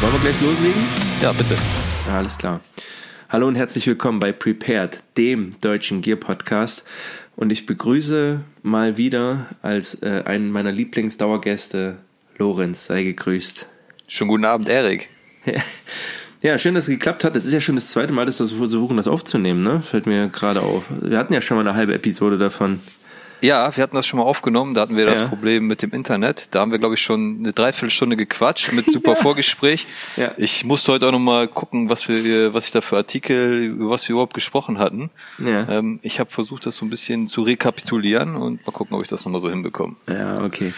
wollen wir gleich loslegen? Ja, bitte. Ja, alles klar. Hallo und herzlich willkommen bei Prepared, dem deutschen Gear Podcast. Und ich begrüße mal wieder als äh, einen meiner Lieblingsdauergäste Lorenz. Sei gegrüßt. Schönen guten Abend, Erik. Ja, schön, dass es geklappt hat. Es ist ja schon das zweite Mal, dass wir versuchen, das aufzunehmen, ne? Fällt mir gerade auf. Wir hatten ja schon mal eine halbe Episode davon. Ja, wir hatten das schon mal aufgenommen. Da hatten wir das Ja. Problem mit dem Internet. Da haben wir, glaube ich, schon eine Dreiviertelstunde gequatscht mit super Vorgespräch. Ja. Ich musste heute auch noch mal gucken, was wir, was ich da für Artikel, über was wir überhaupt gesprochen hatten. Ja. Ähm, ich habe versucht, das so ein bisschen zu rekapitulieren und mal gucken, ob ich das noch mal so hinbekomme. Ja, okay.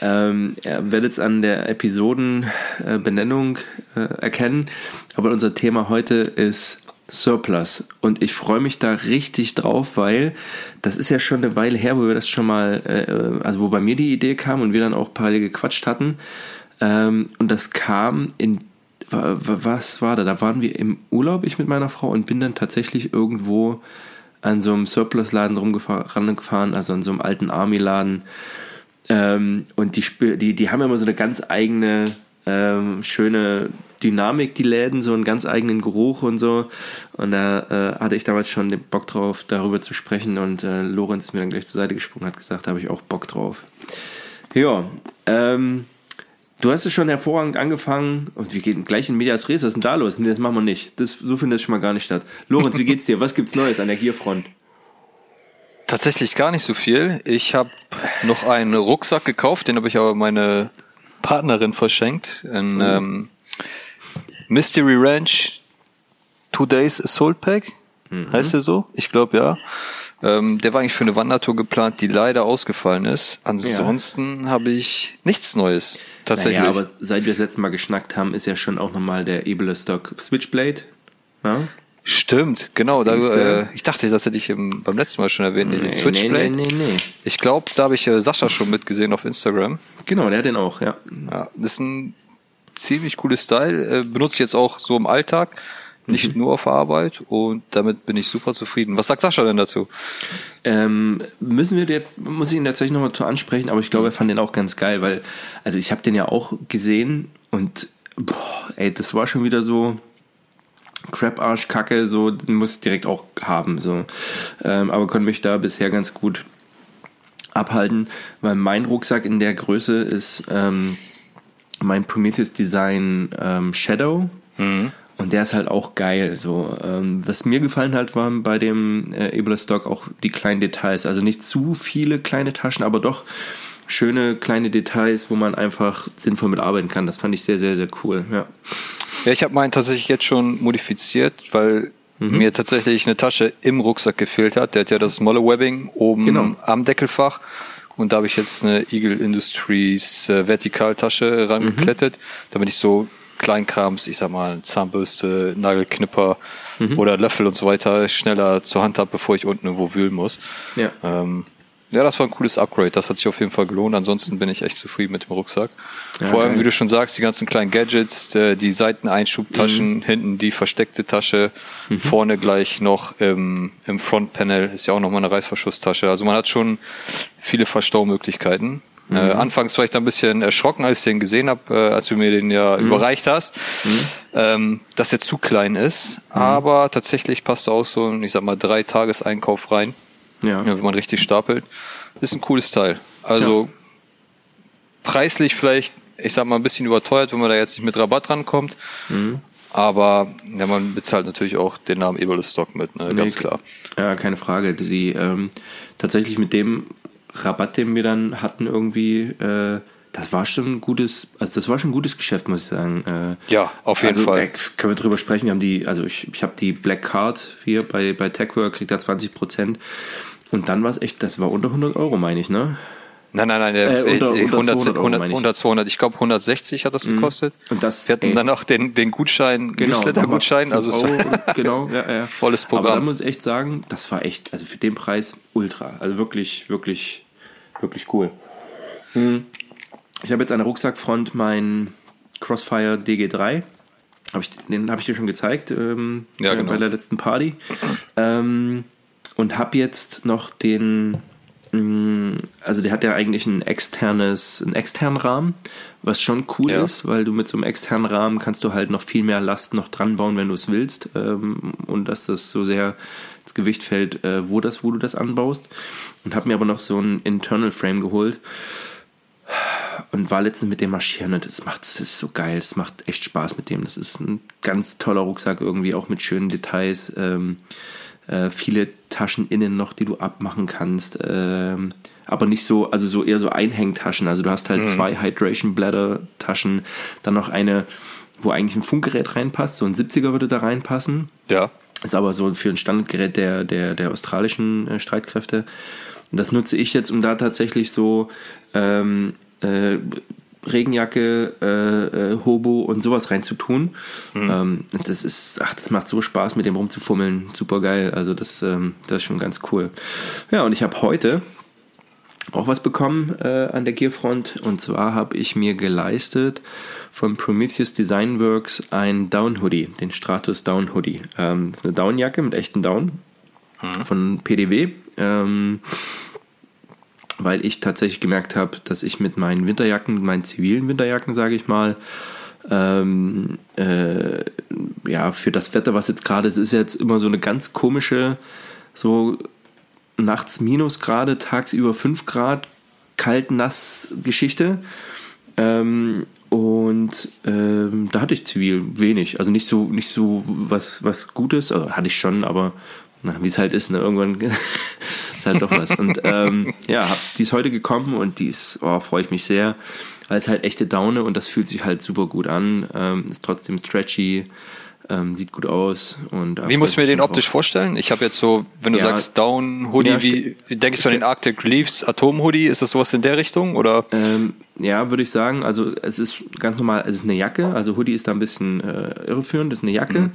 Ähm, ihr werdet es an der Episodenbenennung äh, erkennen, aber unser Thema heute ist Surplus und ich freue mich da richtig drauf, weil das ist ja schon eine Weile her, wo wir das schon mal, äh, also wo bei mir die Idee kam und wir dann auch parallel gequatscht hatten ähm, und das kam in wa- wa- was war da? Da waren wir im Urlaub, ich mit meiner Frau, und bin dann tatsächlich irgendwo an so einem Surplus-Laden rumgefahren, also an so einem alten Army-Laden. Ähm, und die, die, die haben immer so eine ganz eigene, ähm, schöne Dynamik, die Läden, so einen ganz eigenen Geruch und so. Und da äh, hatte ich damals schon den Bock drauf, darüber zu sprechen. Und äh, Lorenz ist mir dann gleich zur Seite gesprungen, hat gesagt, da habe ich auch Bock drauf. Ja, ähm, du hast es schon hervorragend angefangen. Und wir gehen gleich in Medias Res. Was ist denn da los? Nee, das machen wir nicht. Das, so findet schon mal gar nicht statt. Lorenz, wie geht's dir? Was gibt's Neues an der Gierfront? Tatsächlich gar nicht so viel. Ich habe noch einen Rucksack gekauft, den habe ich aber meine Partnerin verschenkt. Ein ähm, Mystery Ranch Two Days Assault Pack. Heißt der so? Ich glaube ja. Ähm, der war eigentlich für eine Wandertour geplant, die leider ausgefallen ist. Ansonsten habe ich nichts Neues. Tatsächlich. Naja, aber seit wir das letzte Mal geschnackt haben, ist ja schon auch nochmal der Ebele Stock Switchblade. Ja? Stimmt, genau. Da, äh, ich dachte, das hätte ich im, beim letzten Mal schon erwähnt, den Switchblade. Nee, nee, nee, nee. Ich glaube, da habe ich äh, Sascha schon mitgesehen auf Instagram. Genau, der hat den auch, ja. Ja, das ist ein ziemlich cooles Style. Äh, benutze ich jetzt auch so im Alltag, nicht nur auf Arbeit und damit bin ich super zufrieden. Was sagt Sascha denn dazu? Ähm, müssen wir, jetzt, muss ich ihn tatsächlich nochmal zu ansprechen, aber ich glaube, er fand den auch ganz geil, weil, also ich habe den ja auch gesehen und, boah, ey, das war schon wieder so Crap-Arsch, Kacke, so, den muss ich direkt auch haben, so. Ähm, aber konnte mich da bisher ganz gut abhalten, weil mein Rucksack in der Größe ist ähm, mein Prometheus Design ähm, Shadow. Und der ist halt auch geil. So, ähm, was mir gefallen hat, waren bei dem äh, Ebola Stock auch die kleinen Details. Also nicht zu viele kleine Taschen, aber doch schöne kleine Details, wo man einfach sinnvoll mitarbeiten kann. Das fand ich sehr, sehr, sehr cool. Ja. Ja, ich habe meinen tatsächlich jetzt schon modifiziert, weil mir tatsächlich eine Tasche im Rucksack gefehlt hat. Der hat ja das smalle Webbing oben Genau. am Deckelfach. Und da habe ich jetzt eine Eagle Industries äh, Vertikaltasche rangeklettet, damit ich so Kleinkrams, ich sag mal, Zahnbürste, Nagelknipper oder Löffel und so weiter schneller zur Hand habe, bevor ich unten irgendwo wühlen muss. Ja. Ähm, ja, das war ein cooles Upgrade. Das hat sich auf jeden Fall gelohnt. Ansonsten bin ich echt zufrieden mit dem Rucksack. Ja, Vor allem, geil. wie du schon sagst, die ganzen kleinen Gadgets, äh, die Seiteneinschubtaschen, hinten die versteckte Tasche, vorne gleich noch im, im Frontpanel ist ja auch nochmal eine Reißverschlusstasche. Also man hat schon viele Verstaumöglichkeiten. Äh, anfangs war ich da ein bisschen erschrocken, als ich den gesehen habe, äh, als du mir den ja überreicht hast, ähm, dass der zu klein ist. Aber tatsächlich passt da auch so ein, ich sag mal, drei Tageseinkauf rein. Ja. Ja, wenn man richtig stapelt. Ist ein cooles Teil. Also preislich vielleicht, ich sag mal, ein bisschen überteuert, wenn man da jetzt nicht mit Rabatt rankommt. Mhm. Aber ja, man bezahlt natürlich auch den Namen Eberle Stock mit, ne? ganz Nee, klar. Ja, keine Frage. Die ähm, tatsächlich mit dem Rabatt, den wir dann hatten, irgendwie, äh, das war schon ein gutes, also das war schon ein gutes Geschäft, muss ich sagen. Äh, Ja, auf jeden also, Fall. Äh, können wir drüber sprechen? Wir haben die, also ich, ich habe die Black Card hier bei, bei TechWork, kriegt da 20 Prozent. Und dann war es echt, das war unter 100 Euro, meine ich, ne? Nein, nein, nein, Äh, unter- unter 100, 200 Euro, 100, meine ich. 100, 200, ich glaube 160 hat das gekostet. Und das, Wir hatten ey, dann auch den, den Gutschein, genau, Newsletter-Gutschein, also Euro, genau, ja, ja. Volles Aber da Programm. muss ich echt sagen, das war echt, also für den Preis ultra. Also wirklich, wirklich, wirklich cool. Hm. Ich habe jetzt an der Rucksackfront meinen Crossfire DG3. Hab ich, den habe ich dir schon gezeigt ähm, Ja, äh, genau. bei der letzten Party. Ähm, und habe jetzt noch den Mm, also der hat ja eigentlich ein externes, einen externen Rahmen, was schon cool ja. ist, weil du mit so einem externen Rahmen kannst du halt noch viel mehr Last noch dran bauen, wenn du es willst. Ähm, und dass das so sehr ins Gewicht fällt, äh, wo das, wo du das anbaust. Und habe mir aber noch so ein Internal Frame geholt und war letztens mit dem marschieren und das macht, das ist so geil, das macht echt Spaß mit dem. Das ist ein ganz toller Rucksack irgendwie, auch mit schönen Details. Ähm, äh, viele Taschen innen noch, die du abmachen kannst. Ähm, aber nicht so, also so eher so Einhängtaschen. Also du hast halt mhm. zwei Hydration Bladder Taschen, dann noch eine, wo eigentlich ein Funkgerät reinpasst, so ein 70er würde da reinpassen. Ja. Ist aber so für ein Standardgerät der, der, der australischen äh, Streitkräfte. Und das nutze ich jetzt, um da tatsächlich so ähm, äh, Regenjacke, äh, äh, Hobo und sowas reinzutun. Mhm. Ähm, das ist, ach, das macht so Spaß, mit dem rumzufummeln. Super geil. Also das, ähm, das ist schon ganz cool. Ja, und ich habe heute auch was bekommen äh, an der Gearfront. Und zwar habe ich mir geleistet von Prometheus Design Works ein Down Hoodie, den Stratus Down Hoodie. Ähm, das ist eine Downjacke mit echten Down mhm. von PDW. Ähm, weil ich tatsächlich gemerkt habe, dass ich mit meinen Winterjacken, mit meinen zivilen Winterjacken, sage ich mal, ähm, äh, ja, für das Wetter, was jetzt gerade ist, ist jetzt immer so eine ganz komische, so nachts Minusgrade, tagsüber 5 Grad, kalt, nass Geschichte. Ähm, und ähm, da hatte ich zivil wenig. Also nicht so, nicht so was, was Gutes, also hatte ich schon, aber wie es halt ist, ne? irgendwann ist halt doch was. Und ähm, ja, die ist heute gekommen und die ist, oh, freue ich mich sehr, es halt echte Daune und das fühlt sich halt super gut an, ähm, ist trotzdem stretchy, ähm, sieht gut aus. Und wie muss ich mir den optisch vorstellen? Ich habe jetzt so, wenn du ja, sagst Down Hoodie, ja, wie denke ich von den Arctic Leaves Atom Hoodie? Ist das sowas in der Richtung oder? Ähm, ja, würde ich sagen. Also es ist ganz normal. Es ist eine Jacke. Also Hoodie ist da ein bisschen äh, irreführend. Das ist eine Jacke mhm.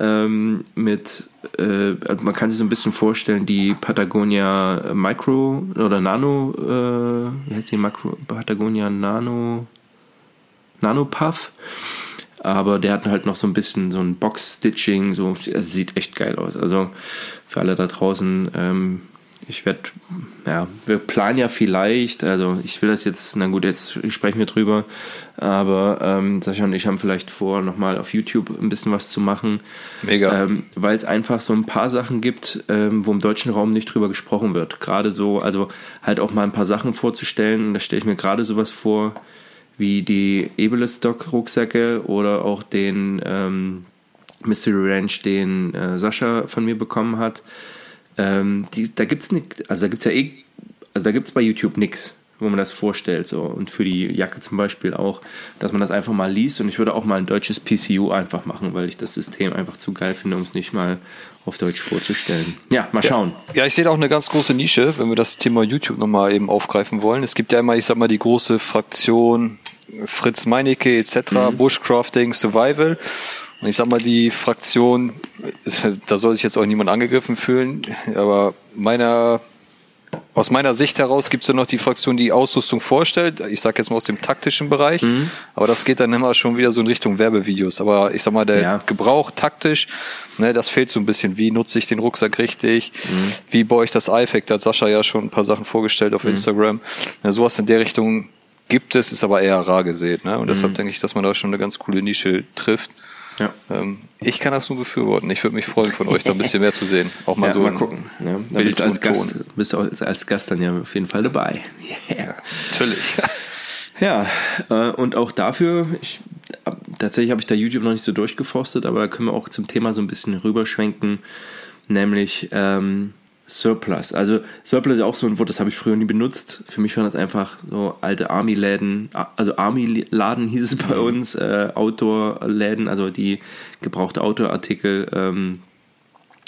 ähm, mit. Äh, man kann sich so ein bisschen vorstellen die Patagonia Micro oder Nano. Äh, wie heißt die Macro? Patagonia Nano. Nano Puff aber der hat halt noch so ein bisschen so ein Box-Stitching, so sieht echt geil aus. Also für alle da draußen, ähm, ich werde, ja, wir planen ja vielleicht, also ich will das jetzt, na gut, jetzt sprechen wir drüber, aber ähm, Sascha und ich haben vielleicht vor, nochmal auf YouTube ein bisschen was zu machen. Mega. Ähm, Weil es einfach so ein paar Sachen gibt, ähm, wo im deutschen Raum nicht drüber gesprochen wird. Gerade so, also halt auch mal ein paar Sachen vorzustellen, da stelle ich mir gerade sowas vor, wie die Ebeles-Stock-Rucksäcke oder auch den ähm, Mystery Ranch, den äh, Sascha von mir bekommen hat. Ähm, die, da gibt's nicht, also da gibt's ja eh, also da gibt's bei YouTube nichts, wo man das vorstellt. So. Und für die Jacke zum Beispiel auch, dass man das einfach mal liest. Und ich würde auch mal ein deutsches PCU einfach machen, weil ich das System einfach zu geil finde, um es nicht mal auf Deutsch vorzustellen. Ja, mal schauen. Ja, ja ich sehe auch eine ganz große Nische, wenn wir das Thema YouTube nochmal eben aufgreifen wollen. Es gibt ja immer, ich sag mal, die große Fraktion Fritz Meinecke etc., mhm. Bushcrafting, Survival. Und ich sag mal, die Fraktion, da soll sich jetzt auch niemand angegriffen fühlen, aber meiner aus meiner Sicht heraus gibt es ja noch die Fraktion, die Ausrüstung vorstellt. Ich sage jetzt mal aus dem taktischen Bereich, mhm. aber das geht dann immer schon wieder so in Richtung Werbevideos. Aber ich sag mal, der ja. Gebrauch taktisch, ne, das fehlt so ein bisschen. Wie nutze ich den Rucksack richtig? Mhm. Wie baue ich das iFact? Da hat Sascha ja schon ein paar Sachen vorgestellt auf mhm. Instagram. Ja, sowas in der Richtung gibt es, ist aber eher rar gesät. Ne? Und deshalb mhm. denke ich, dass man da schon eine ganz coole Nische trifft. Ja. Ähm, ich kann das nur befürworten. Ich würde mich freuen, von euch da ein bisschen mehr zu sehen. Auch mal ja, so mal gucken. Ja. Da bist du als Gast, bist du als Gast dann ja auf jeden Fall dabei. Yeah. Natürlich. Ja, äh, und auch dafür, ich, tatsächlich habe ich da YouTube noch nicht so durchgeforstet, aber da können wir auch zum Thema so ein bisschen rüberschwenken, nämlich ähm, Surplus. Also Surplus ist auch so ein Wort, das habe ich früher nie benutzt. Für mich waren das einfach so alte Army-Läden, also Army-Laden hieß es bei mhm. uns, äh, Outdoor-Läden, also die gebrauchte Outdoor-Artikel ähm,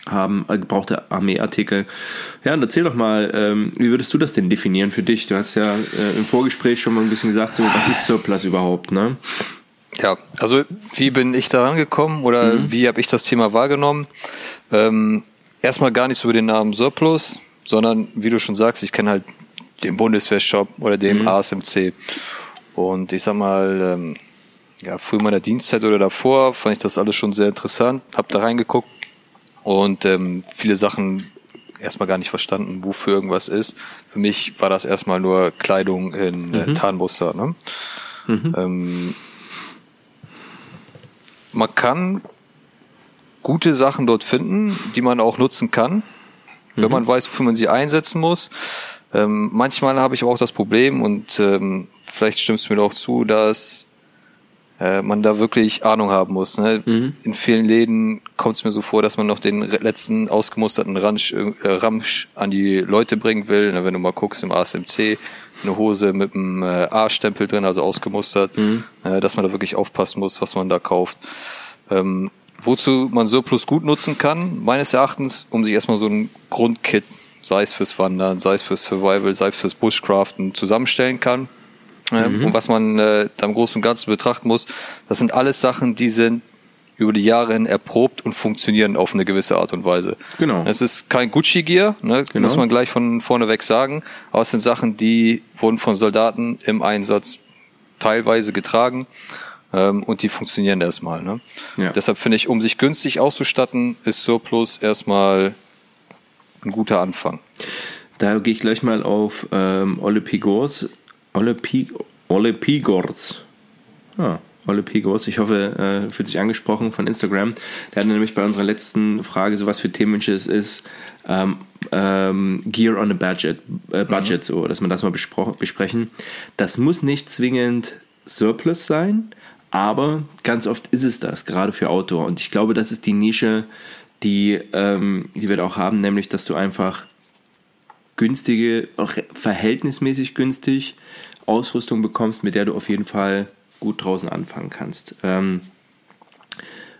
haben, äh, gebrauchte Armee-Artikel. Ja, und erzähl doch mal, ähm, wie würdest du das denn definieren für dich? Du hast ja äh, im Vorgespräch schon mal ein bisschen gesagt, so, was ist Surplus überhaupt, ne? Ja, also wie bin ich da rangekommen oder mhm. wie habe ich das Thema wahrgenommen? Ähm, erstmal gar nicht so über den Namen Surplus, sondern wie du schon sagst, ich kenne halt den Bundeswehrshop oder den mhm. ASMC. Und ich sag mal, ähm, ja, früh meiner Dienstzeit oder davor fand ich das alles schon sehr interessant, hab da reingeguckt und ähm, viele Sachen erstmal gar nicht verstanden, wofür irgendwas ist. Für mich war das erstmal nur Kleidung in äh, mhm. Tarnmuster. Ne? Mhm. Ähm, man kann gute Sachen dort finden, die man auch nutzen kann, wenn mhm. man weiß, wofür man sie einsetzen muss. Ähm, manchmal habe ich aber auch das Problem und ähm, vielleicht stimmst du mir auch zu, dass äh, man da wirklich Ahnung haben muss. Ne? Mhm. In vielen Läden kommt es mir so vor, dass man noch den letzten ausgemusterten Ramsch, äh, Ramsch an die Leute bringen will. Ne? Wenn du mal guckst im ASMC, eine Hose mit einem äh, A-Stempel drin, also ausgemustert, mhm. äh, dass man da wirklich aufpassen muss, was man da kauft. Ähm, wozu man Surplus gut nutzen kann, meines Erachtens, um sich erstmal so ein Grundkit, sei es fürs Wandern, sei es fürs Survival, sei es fürs Bushcraften, zusammenstellen kann. Ähm, mhm. Und was man äh, da im Großen und Ganzen betrachten muss, das sind alles Sachen, die sind über die Jahre hin erprobt und funktionieren auf eine gewisse Art und Weise. Genau. Es ist kein Gucci-Gear, ne, genau. muss man gleich von vorne weg sagen, aber es sind Sachen, die wurden von Soldaten im Einsatz teilweise getragen ähm, und die funktionieren erstmal. Ne? Ja. Deshalb finde ich, um sich günstig auszustatten, ist Surplus erstmal ein guter Anfang. Da gehe ich gleich mal auf ähm, Olle Pigors. Olle, Pig Olle Pigors. Ah, Olle Pigors. Ich hoffe, äh, fühlt sich angesprochen von Instagram. Der hat nämlich bei unserer letzten Frage, so was für Themenwünsche es ist, ähm, ähm, Gear on a Budget, äh, Budget mhm. so, dass wir das mal besprechen. Das muss nicht zwingend Surplus sein, aber ganz oft ist es das, gerade für Outdoor. Und ich glaube, das ist die Nische, die, ähm, die wir auch haben, nämlich, dass du einfach günstige, auch verhältnismäßig günstig Ausrüstung bekommst, mit der du auf jeden Fall gut draußen anfangen kannst. Ähm,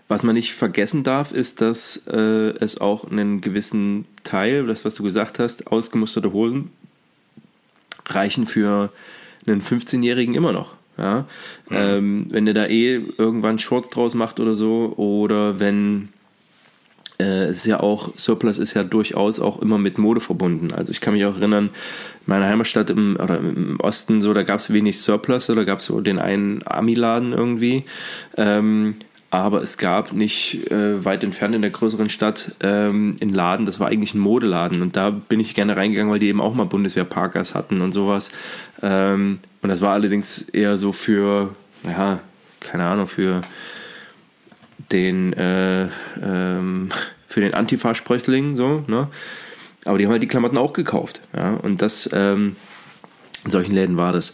was man nicht vergessen darf, ist, dass äh, es auch einen gewissen Teil, das was du gesagt hast, ausgemusterte Hosen reichen für einen 15-Jährigen immer noch. Ja? Mhm. Ähm, wenn der da eh irgendwann Shorts draus macht oder so, oder wenn äh, es ist ja auch, Surplus ist ja durchaus auch immer mit Mode verbunden. Also ich kann mich auch erinnern, in meiner Heimatstadt im, oder im Osten, so, da gab es wenig Surplus, da gab es so den einen Ami-Laden irgendwie. Ähm, aber es gab nicht äh, weit entfernt in der größeren Stadt ähm, einen Laden, das war eigentlich ein Modeladen und da bin ich gerne reingegangen, weil die eben auch mal Bundeswehr-Parkers hatten und sowas. Ähm, und das war allerdings eher so für, ja, keine Ahnung, für den, äh, ähm, den Antifa-Spröchling, so, ne? Aber die haben halt die Klamotten auch gekauft, ja, und das, ähm, in solchen Läden war das.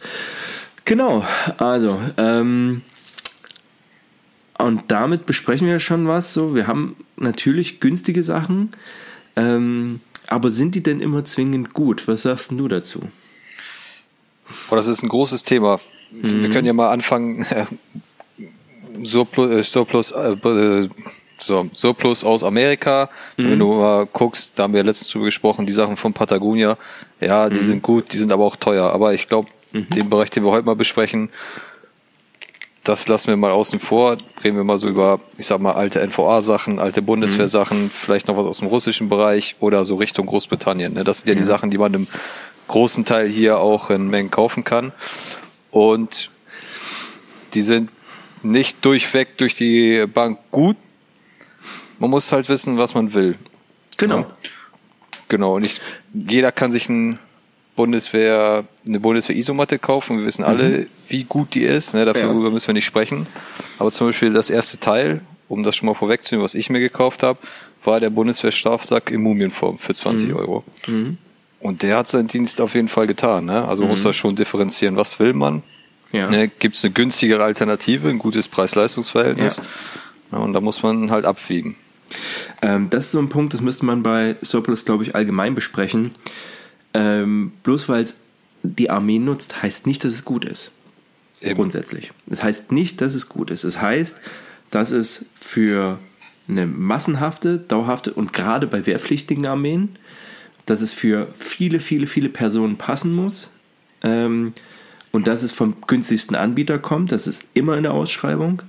Genau, also, ähm, und damit besprechen wir schon was. So, wir haben natürlich günstige Sachen, ähm, aber sind die denn immer zwingend gut? Was sagst du dazu? Oh, das ist ein großes Thema. Mhm. Wir können ja mal anfangen. Äh, Surplus, äh, Surplus, äh, so, Surplus aus Amerika. Mhm. Wenn du mal guckst, da haben wir letztens drüber gesprochen, die Sachen von Patagonia. Ja, die mhm. sind gut, die sind aber auch teuer. Aber ich glaube, mhm. den Bereich, den wir heute mal besprechen, das lassen wir mal außen vor. Reden wir mal so über, ich sag mal, alte NVA-Sachen, alte Bundeswehr-Sachen, mhm. vielleicht noch was aus dem russischen Bereich oder so Richtung Großbritannien. Ne? Das sind ja die Sachen, die man im großen Teil hier auch in Mengen kaufen kann. Und die sind nicht durchweg durch die Bank gut. Man muss halt wissen, was man will. Genau. Ja? Genau. Und ich, jeder kann sich ein Bundeswehr, eine Bundeswehr-Isomatte kaufen. Wir wissen alle, mhm. wie gut die ist. Ne, dafür ja. müssen wir nicht sprechen. Aber zum Beispiel das erste Teil, um das schon mal vorwegzunehmen, was ich mir gekauft habe, war der Bundeswehr-Strafsack in Mumienform für 20 mhm. Euro. Mhm. Und der hat seinen Dienst auf jeden Fall getan. Ne? Also man muss mhm. da schon differenzieren, was will man. Ja. Ne, Gibt es eine günstigere Alternative, ein gutes Preis-Leistungs-Verhältnis. Ja, und da muss man halt abwiegen. Ähm, das ist so ein Punkt, das müsste man bei Surplus, glaube ich, allgemein besprechen. Ähm, bloß weil es die Armee nutzt, heißt nicht, dass es gut ist. Eben. Grundsätzlich. Es heißt nicht, dass es gut ist. Es heißt, dass es für eine massenhafte, dauerhafte und gerade bei wehrpflichtigen Armeen, dass es für viele, viele, viele Personen passen muss ähm, und dass es vom günstigsten Anbieter kommt. Das ist immer in der Ausschreibung.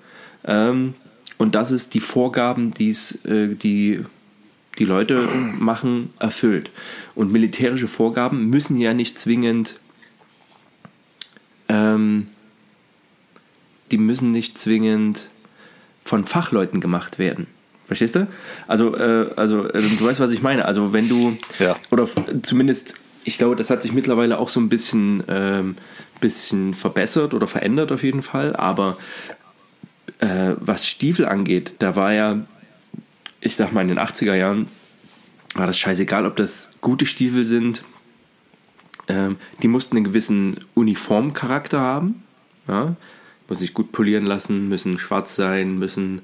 Ähm, und dass es die Vorgaben, die's, äh, die die Leute machen, erfüllt. Und militärische Vorgaben müssen ja nicht zwingend, ähm, die müssen nicht zwingend von Fachleuten gemacht werden. Verstehst du? Also, äh, also äh, du weißt, was ich meine. Also wenn du, Ja. oder zumindest, ich glaube, das hat sich mittlerweile auch so ein bisschen, ähm, bisschen verbessert oder verändert auf jeden Fall. Aber äh, was Stiefel angeht, da war ja, ich sag mal, in den 80er Jahren war das scheißegal, ob das gute Stiefel sind. Ähm, die mussten einen gewissen Uniformcharakter haben. Ja? Muss sich gut polieren lassen, müssen schwarz sein, müssen,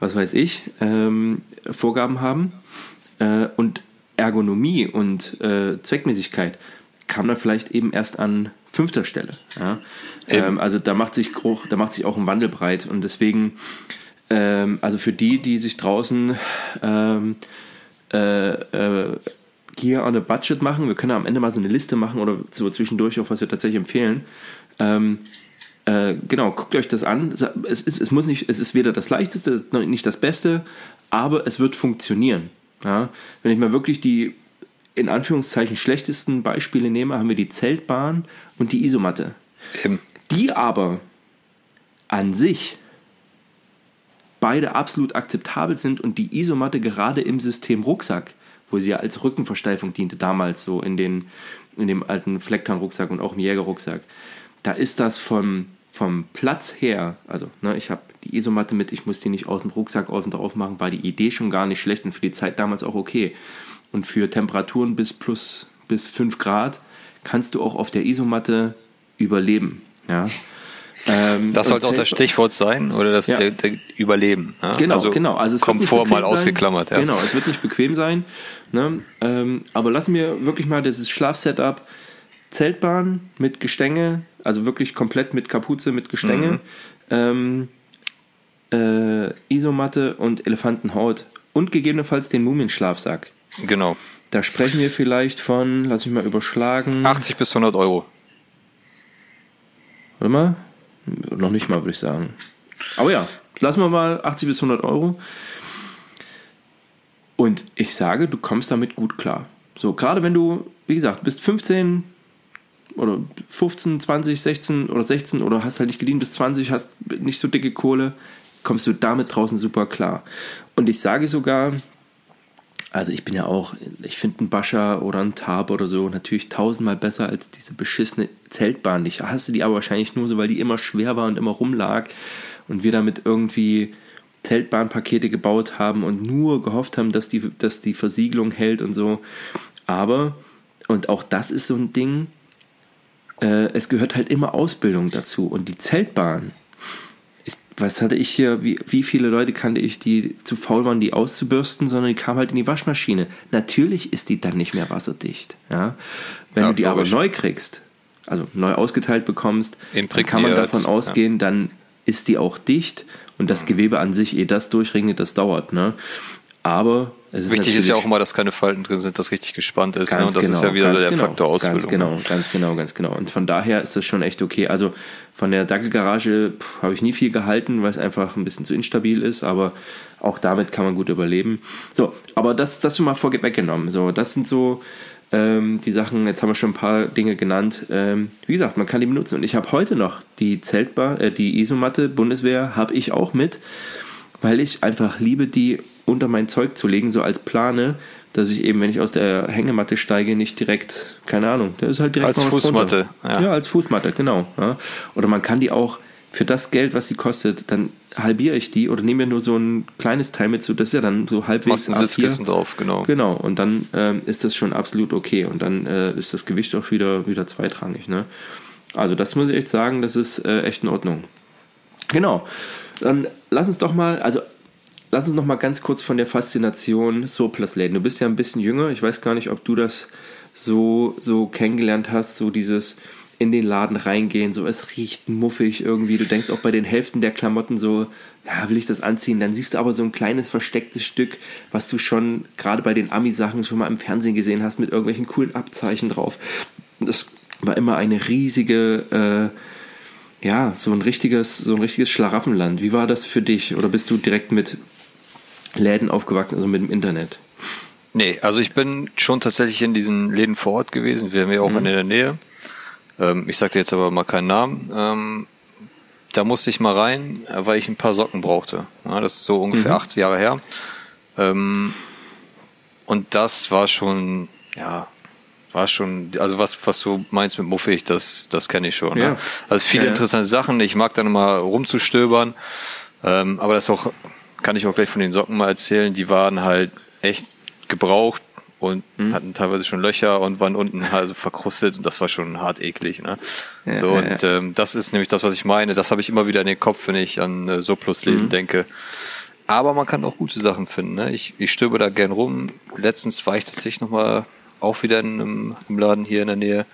was weiß ich, ähm, Vorgaben haben. Äh, und Ergonomie und äh, Zweckmäßigkeit kam dann vielleicht eben erst an fünfter Stelle. Ja? Ähm, also da macht sich da macht sich auch ein Wandel breit und deswegen, ähm, also für die, die sich draußen ähm, äh, äh, Gear on a Budget machen, wir können am Ende mal so eine Liste machen oder so zwischendurch auch, was wir tatsächlich empfehlen. Ähm, äh, genau, guckt euch das an. Es, ist, es muss nicht, es ist weder das leichteste, noch nicht das Beste, aber es wird funktionieren. Ja? Wenn ich mal wirklich die in Anführungszeichen schlechtesten Beispiele nehme, haben wir die Zeltbahn und die Isomatte. Eben. Die aber an sich beide absolut akzeptabel sind und die Isomatte gerade im System Rucksack, wo sie ja als Rückenversteifung diente, damals so in, den, in dem alten Flecktarn-Rucksack und auch im Jägerrucksack, da ist das vom, vom Platz her, also ne, ich habe die Isomatte mit, ich muss die nicht aus dem Rucksack außen drauf machen, war die Idee schon gar nicht schlecht und für die Zeit damals auch okay. Und für Temperaturen bis plus bis 5 Grad kannst du auch auf der Isomatte überleben. Ja. Ähm, Das sollte auch das Stichwort sein oder das Ja. der, der Überleben. Ja? Genau, also genau. Also es Komfort mal sein. ausgeklammert. Ja. Genau, es wird nicht bequem sein. Ne? Ähm, aber lassen wir wirklich mal dieses Schlafsetup Zeltbahn mit Gestänge, also wirklich komplett mit Kapuze, mit Gestänge, ähm, äh, Isomatte und Elefantenhaut und gegebenenfalls den Mumienschlafsack. Genau. Da sprechen wir vielleicht von, lass mich mal überschlagen. 80 bis 100 Euro. Warte mal. Noch nicht mal, würde ich sagen. Aber ja, lassen wir mal 80 bis 100 Euro. Und ich sage, du kommst damit gut klar. So, gerade wenn du, wie gesagt, bist 15 oder 15, 20, 16 oder 16 oder hast halt nicht gedient bis 20, hast nicht so dicke Kohle, kommst du damit draußen super klar. Und ich sage sogar, also ich bin ja auch, ich finde einen Bascher oder einen Tab oder so natürlich tausendmal besser als diese beschissene Zeltbahn. Ich hasse die aber wahrscheinlich nur so, weil die immer schwer war und immer rumlag und wir damit irgendwie Zeltbahnpakete gebaut haben und nur gehofft haben, dass die, dass die Versiegelung hält und so. Aber, und auch das ist so ein Ding, äh, es gehört halt immer Ausbildung dazu. Und die Zeltbahn, was hatte ich hier, wie, wie viele Leute kannte ich, die zu faul waren, die auszubürsten, sondern die kamen halt in die Waschmaschine. Natürlich ist die dann nicht mehr wasserdicht. Ja? Wenn Ja, du die aber logisch. neu kriegst, also neu ausgeteilt bekommst, dann kann man davon ausgehen, dann ist die auch dicht und das Gewebe an sich, ehe das durchregnet, das dauert. Ne? Aber ist Wichtig ist ja auch immer, dass keine Falten drin sind, dass richtig gespannt ist. Ne? Und das ist ja wieder der genau, Faktor Ausbildung. Ganz genau, ganz genau, ganz genau. Und von daher ist das schon echt okay. Also von der Dackelgarage habe ich nie viel gehalten, weil es einfach ein bisschen zu instabil ist, aber auch damit kann man gut überleben. So, aber das, das schon mal vorge weggenommen. So, das sind so ähm, die Sachen, jetzt haben wir schon ein paar Dinge genannt. Ähm, wie gesagt, man kann die benutzen. Und ich habe heute noch die Zeltbar, äh, die Isomatte Bundeswehr habe ich auch mit, weil ich einfach liebe, die unter mein Zeug zu legen, so als Plane, dass ich eben, wenn ich aus der Hängematte steige, nicht direkt, keine Ahnung, der ist halt direkt Als Fußmatte, ja. Ja. als Fußmatte, genau. Ja. Oder man kann die auch für das Geld, was sie kostet, dann halbiere ich die oder nehme mir nur so ein kleines Teil mit, so das ist ja dann so halbwegs Machst ein A4. Sitzkissen drauf, genau. Genau, und dann ähm, ist das schon absolut okay. Und dann äh, ist das Gewicht auch wieder, wieder zweitrangig. Ne? Also das muss ich echt sagen, das ist äh, echt in Ordnung. Genau. Dann lass uns doch mal, also lass uns noch mal ganz kurz von der Faszination Surplus-Läden. Du bist ja ein bisschen jünger. Ich weiß gar nicht, ob du das so, so kennengelernt hast, so dieses in den Laden reingehen, so es riecht muffig irgendwie. Du denkst auch bei den Hälften der Klamotten so, ja, will ich das anziehen? Dann siehst du aber so ein kleines verstecktes Stück, was du schon gerade bei den Ami-Sachen schon mal im Fernsehen gesehen hast, mit irgendwelchen coolen Abzeichen drauf. Das war immer eine riesige, äh, ja, so ein richtiges, so ein richtiges Schlaraffenland. Wie war das für dich? Oder bist du direkt mit Läden aufgewachsen, also mit dem Internet? Nee, also ich bin schon tatsächlich in diesen Läden vor Ort gewesen. Wir haben ja auch Mhm. in der Nähe. Ähm, ich sage jetzt aber mal keinen Namen. Ähm, da musste ich mal rein, weil ich ein paar Socken brauchte. Ja, das ist so ungefähr mhm. acht Jahre her. Ähm, und das war schon, ja, war schon, also was, was du meinst mit muffig, das, das kenne ich schon. Ne? Ja. Ne? Also viele ja, interessante Sachen. Ich mag dann immer rumzustöbern. Ähm, aber das auch, kann ich auch gleich von den Socken mal erzählen. Die waren halt echt gebraucht und mhm. hatten teilweise schon Löcher und waren unten also verkrustet und das war schon hart eklig. Ne? Ja, so und ähm, das ist nämlich das, was ich meine. Das habe ich immer wieder in den Kopf, wenn ich an äh, Soplus-Leben mhm. denke. Aber man kann auch gute Sachen finden. Ne? Ich, ich stöbe da gern rum. Letztens war ich tatsächlich nochmal auch wieder in einem, im Laden hier in der Nähe.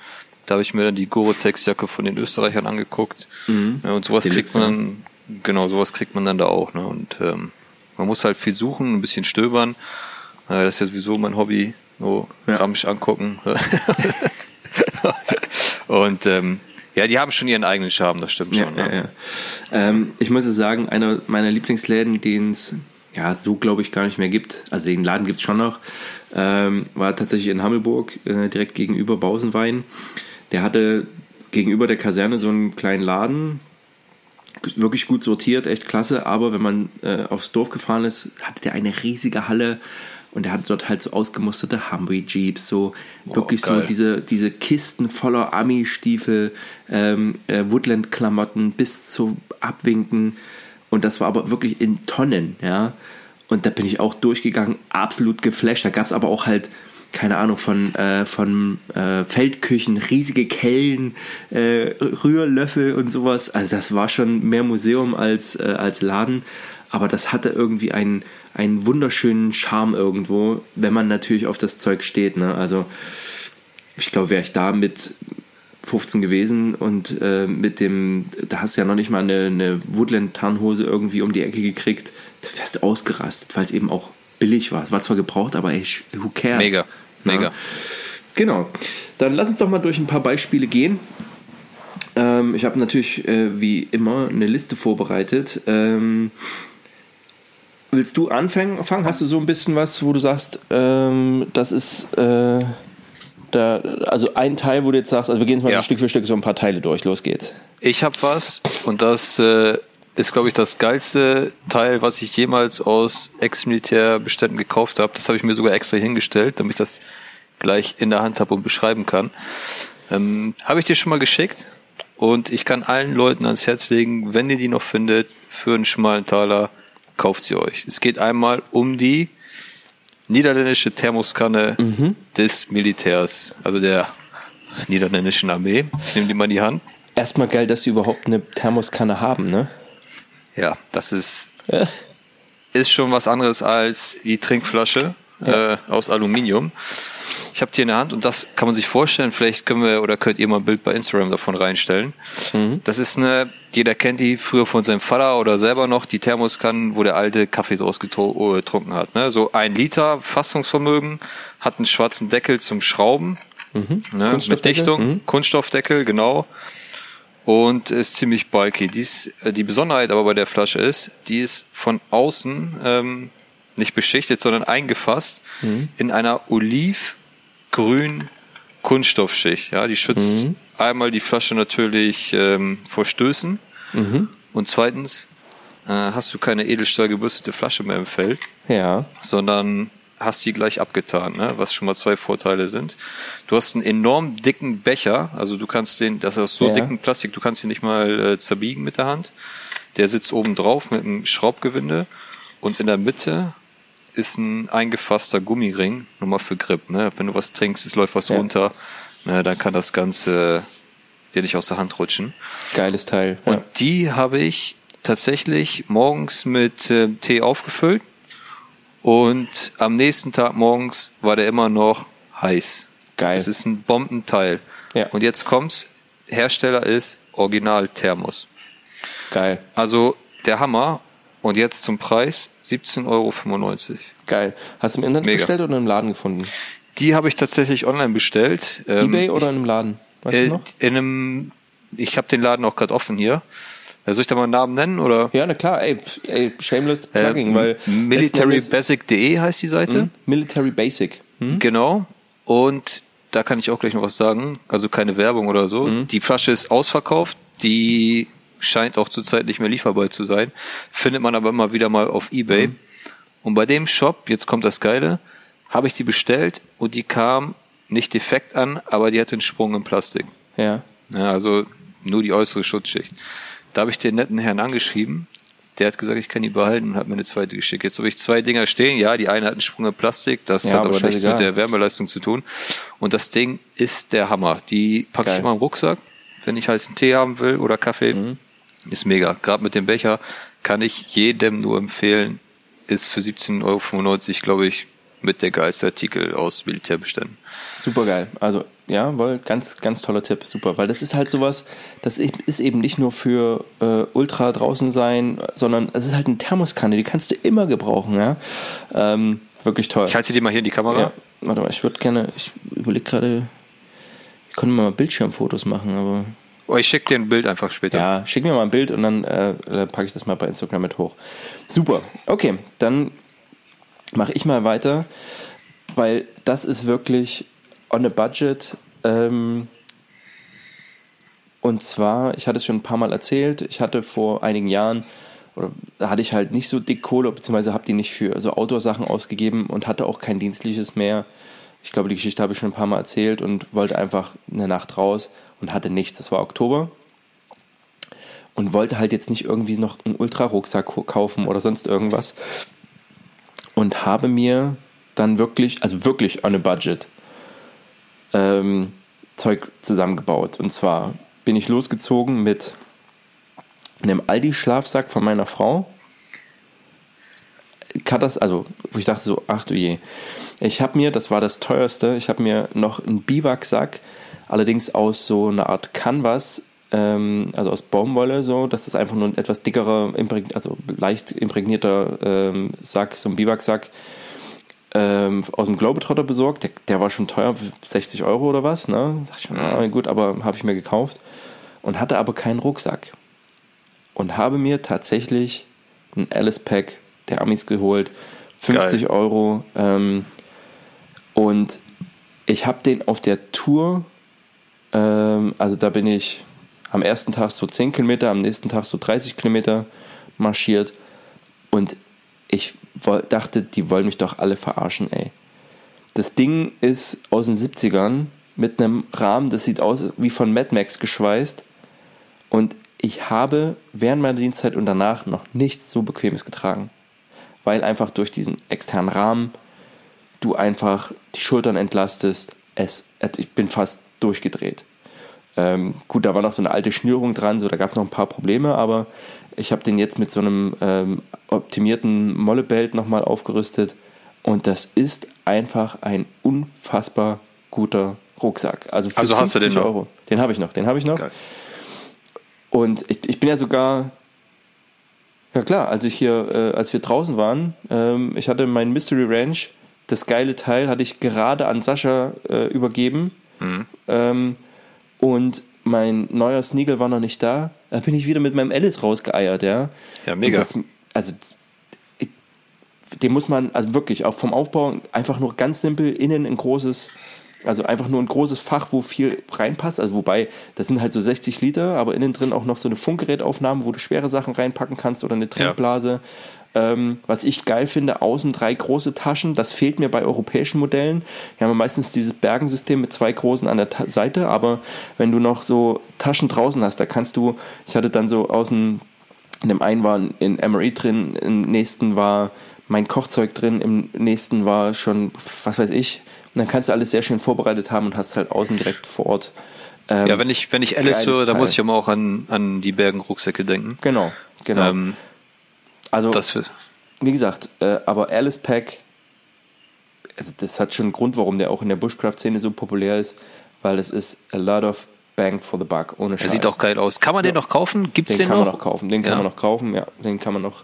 Da habe ich mir dann die Gore-Tex-Jacke von den Österreichern angeguckt. Mhm. Ja, und sowas kriegt man dann, genau, sowas kriegt man dann da auch. Ne? Und ähm, man muss halt viel suchen, ein bisschen stöbern. Äh, das ist ja sowieso mein Hobby, so ja. Ramsch angucken. und ähm, ja, die haben schon ihren eigenen Charme, das stimmt schon. Ja, ja. Ähm, ich muss sagen, einer meiner Lieblingsläden, den es ja so glaube ich gar nicht mehr gibt, also den Laden gibt es schon noch, ähm, war tatsächlich in Hammelburg, äh, direkt gegenüber Bausenwein. Der hatte gegenüber der Kaserne so einen kleinen Laden, wirklich gut sortiert, echt klasse, aber wenn man äh, aufs Dorf gefahren ist, hatte der eine riesige Halle und er hatte dort halt so ausgemusterte Humvee Jeeps, so oh, wirklich geil. so diese, diese Kisten voller Ami-Stiefel, ähm, äh, Woodland-Klamotten bis zu Abwinken und das war aber wirklich in Tonnen, ja. Und da bin ich auch durchgegangen, absolut geflasht. Da gab es aber auch halt, keine Ahnung, von, äh, von äh, Feldküchen, riesige Kellen, äh, Rührlöffel und sowas. Also das war schon mehr Museum als, äh, als Laden. Aber das hatte irgendwie einen, einen wunderschönen Charme irgendwo, wenn man natürlich auf das Zeug steht. Ne? Also ich glaube, wäre ich da mit 15 gewesen und äh, mit dem, da hast du ja noch nicht mal eine, eine Woodland-Tarnhose irgendwie um die Ecke gekriegt da wärst du ausgerastet, weil es eben auch billig war. Es war zwar gebraucht, aber ey, who cares? Mega, mega. Ja. Genau. Dann lass uns doch mal durch ein paar Beispiele gehen. Ähm, ich habe natürlich äh, wie immer eine Liste vorbereitet. Ähm, willst du anfangen? Hast du so ein bisschen was, wo du sagst, ähm, das ist äh, da, also ein Teil, wo du jetzt sagst, also wir gehen jetzt mal ja. Stück für Stück so ein paar Teile durch. Los geht's. Ich habe was und das äh, ist, glaube ich, das geilste Teil, was ich jemals aus Ex-Militärbeständen gekauft habe. Das habe ich mir sogar extra hingestellt, damit ich das gleich in der Hand habe und beschreiben kann. Ähm, habe ich dir schon mal geschickt und ich kann allen Leuten ans Herz legen, wenn ihr die noch findet, für einen schmalen Taler, kauft sie euch. Es geht einmal um die niederländische Thermoskanne mhm. des Militärs, also der niederländischen Armee. Ich nehme die mal in die Hand. Erstmal geil, dass sie überhaupt eine Thermoskanne haben, ne? Ja, das ist, ist schon was anderes als die Trinkflasche ja. äh, aus Aluminium. Ich habe die in der Hand und das kann man sich vorstellen. Vielleicht können wir oder könnt ihr mal ein Bild bei Instagram davon reinstellen. Mhm. Das ist eine, jeder kennt die früher von seinem Vater oder selber noch, die Thermoskannen, wo der alte Kaffee draus getrunken hat. Ne? So ein Liter Fassungsvermögen, hat einen schwarzen Deckel zum Schrauben, mhm. ne? mit Dichtung, mhm. Kunststoffdeckel, genau und ist ziemlich bulky. Dies, äh, die Besonderheit aber bei der Flasche ist, die ist von außen ähm, nicht beschichtet, sondern eingefasst mhm. in einer olivgrün Kunststoffschicht. Ja, die schützt mhm. einmal die Flasche natürlich ähm, vor Stößen mhm. und zweitens äh, hast du keine Edelstahl gebürstete Flasche mehr im Feld, ja. sondern hast die gleich abgetan, ne? was schon mal zwei Vorteile sind. Du hast einen enorm dicken Becher, also du kannst den, das ist aus so ja. dicken Plastik, du kannst ihn nicht mal äh, zerbiegen mit der Hand. Der sitzt oben drauf mit einem Schraubgewinde und in der Mitte ist ein eingefasster Gummiring, nochmal für Grip. Ne? Wenn du was trinkst, es läuft was ja. runter, ne, dann kann das Ganze dir nicht aus der Hand rutschen. Geiles Teil. Ja. Und die habe ich tatsächlich morgens mit äh, Tee aufgefüllt und am nächsten Tag morgens war der immer noch heiß. Geil. Das ist ein Bombenteil. Ja. Und jetzt kommt's. Hersteller ist Original Thermos. Geil. Also der Hammer. Und jetzt zum Preis 17,95 Euro. Geil. Hast du im Internet Mega. bestellt oder im Laden gefunden? Die habe ich tatsächlich online bestellt. Ebay ähm, oder in einem Laden? Weißt äh, du noch? In einem, ich habe den Laden auch gerade offen hier. Soll ich da mal einen Namen nennen? Oder? Ja, na klar, ey, ey shameless äh, plugging, äh, weil. Militarybasic.de heißt die Seite. Hm? Military Basic. Hm? Genau. Und da kann ich auch gleich noch was sagen. Also keine Werbung oder so. Hm? Die Flasche ist ausverkauft. Die scheint auch zurzeit nicht mehr lieferbar zu sein. Findet man aber immer wieder mal auf Ebay. Mhm. Und bei dem Shop, jetzt kommt das Geile, habe ich die bestellt und die kam nicht defekt an, aber die hatte einen Sprung im Plastik. Ja. ja also nur die äußere Schutzschicht. Da habe ich den netten Herrn angeschrieben. Der hat gesagt, ich kann die behalten und hat mir eine zweite geschickt. Jetzt habe ich zwei Dinger stehen. Ja, die eine hat einen Sprung im Plastik. Das ja, hat aber nichts mit der Wärmeleistung zu tun. Und das Ding ist der Hammer. Die packe ich immer im Rucksack, wenn ich heißen Tee haben will oder Kaffee. Mhm. Ist mega. Gerade mit dem Becher kann ich jedem nur empfehlen. Ist für 17,95 Euro, glaube ich, mit der geilste Artikel aus Militärbeständen. Super geil. Also ja, wohl ganz, ganz toller Tipp, super. Weil das ist halt sowas, das ist eben nicht nur für äh, Ultra draußen sein, sondern es ist halt eine Thermoskanne, die kannst du immer gebrauchen, ja. Ähm, wirklich toll. Ich halte sie dir mal hier in die Kamera. Ja, warte mal, ich würde gerne, ich überlege gerade, ich könnte mal Bildschirmfotos machen, aber. Oh, ich schicke dir ein Bild einfach später. Ja, schick mir mal ein Bild und dann äh, äh packe ich das mal bei Instagram mit hoch. Super. Okay, dann mache ich mal weiter, weil das ist wirklich on a budget. Ähm, und zwar, ich hatte es schon ein paar Mal erzählt, ich hatte vor einigen Jahren, oder da hatte ich halt nicht so dick Kohle, beziehungsweise habe die nicht für so Outdoor-Sachen ausgegeben und hatte auch kein dienstliches mehr. Ich glaube, die Geschichte habe ich schon ein paar Mal erzählt und wollte einfach eine Nacht raus und hatte nichts. Das war Oktober. Und wollte halt jetzt nicht irgendwie noch einen Ultra-Rucksack kaufen oder sonst irgendwas. Und habe mir dann wirklich, also wirklich on a budget, ähm, Zeug zusammengebaut. Und zwar bin ich losgezogen mit einem Aldi-Schlafsack von meiner Frau. Katas, also, wo ich dachte so, ach du je. Ich habe mir, das war das teuerste, ich habe mir noch einen Biwaksack, allerdings aus so einer Art Canvas, ähm, also aus Baumwolle, so, dass das einfach nur ein etwas dickerer, also leicht imprägnierter ähm, Sack, so ein Biwaksack ähm, aus dem Globetrotter besorgt. Der, der, war schon teuer, 60 Euro oder was. Ne? Dachte ich schon, ah, gut, aber habe ich mir gekauft. Und hatte aber keinen Rucksack. Und habe mir tatsächlich ein Alice Pack der Amis geholt. 50 Geil. Euro. Ähm, und ich habe den auf der Tour, ähm, also da bin ich am ersten Tag so 10 Kilometer, am nächsten Tag so 30 Kilometer marschiert. Und ich dachte, die wollen mich doch alle verarschen, ey. Das Ding ist aus den 70ern mit einem Rahmen, das sieht aus wie von Mad Max geschweißt. Und ich habe während meiner Dienstzeit und danach noch nichts so Bequemes getragen. Weil einfach durch diesen externen Rahmen du einfach die Schultern entlastest. Es, ich bin fast durchgedreht. Ähm, gut, da war noch so eine alte Schnürung dran, so da gab es noch ein paar Probleme, aber ich habe den jetzt mit so einem ähm, optimierten Mollebelt nochmal aufgerüstet und das ist einfach ein unfassbar guter Rucksack. Also für also hast du den Euro. Den habe ich noch, den habe ich noch. Geil. Und ich, ich bin ja sogar ja klar, als ich hier, äh, als wir draußen waren, ähm, ich hatte mein Mystery Ranch, das geile Teil hatte ich gerade an Sascha äh, übergeben. Mhm. Ähm, und mein neuer Sneagle war noch nicht da. Da bin ich wieder mit meinem Alice rausgeeiert, ja. Ja, mega. Das, also, den muss man, also wirklich, auch vom Aufbau einfach nur ganz simpel, innen ein großes, also einfach nur ein großes Fach, wo viel reinpasst. Also wobei, das sind halt so 60 Liter, aber innen drin auch noch so eine Funkgerätaufnahme, wo du schwere Sachen reinpacken kannst oder eine Trinkblase. Ja. Ähm, was ich geil finde, außen drei große Taschen. Das fehlt mir bei europäischen Modellen. Wir haben meistens dieses Bergensystem mit zwei großen an der Ta Seite, aber wenn du noch so Taschen draußen hast, da kannst du, ich hatte dann so außen, in dem einen war in MRE drin, im nächsten war mein Kochzeug drin, im nächsten war schon, was weiß ich. Und dann kannst du alles sehr schön vorbereitet haben und hast halt außen direkt vor Ort. Ähm, ja, wenn ich, wenn ich Alice höre, da muss ich immer auch an, an die Bergen-Rucksäcke denken. Genau, genau. Ähm, also, wie gesagt, äh, aber Alice Pack, also das hat schon einen Grund, warum der auch in der Bushcraft-Szene so populär ist, weil es ist a lot of bang for the buck, ohne Scheiß. Er sieht auch geil aus. Kann man ja. den noch kaufen? Gibt es den, den kann noch? man noch kaufen. Den kann ja. man noch kaufen, ja. Den kann man noch,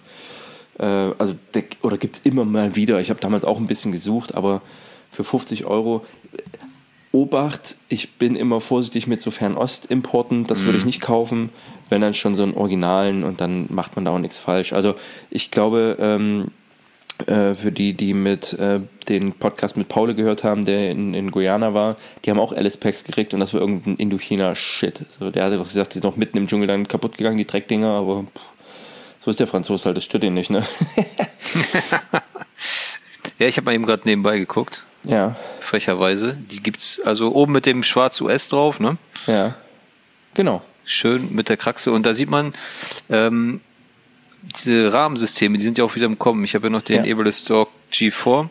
äh, also, der, oder gibt es immer mal wieder. Ich habe damals auch ein bisschen gesucht, aber für 50 Euro, Obacht, ich bin immer vorsichtig mit so Fernost-Importen, das würde ich mhm. nicht kaufen, wenn dann schon so einen Originalen und dann macht man da auch nichts falsch. Also ich glaube, ähm, äh, für die, die mit äh, den Podcast mit Paul gehört haben, der in, in Guyana war, die haben auch Alice Packs gekriegt und das war irgendein Indochina-Shit. Also der hatte doch gesagt, sie sind noch mitten im Dschungel dann kaputt gegangen, die Dreckdinger, aber pff, so ist der Franzose halt, das stört ihn nicht, ne? ja, ich habe mal eben gerade nebenbei geguckt. Ja. Frecherweise. Die gibt's also oben mit dem schwarz US drauf, ne? Ja. Genau. Schön mit der Kraxe. Und da sieht man, ähm, diese Rahmensysteme, die sind ja auch wieder im Kommen. Ich habe ja noch den ja. Ableist Dog G4.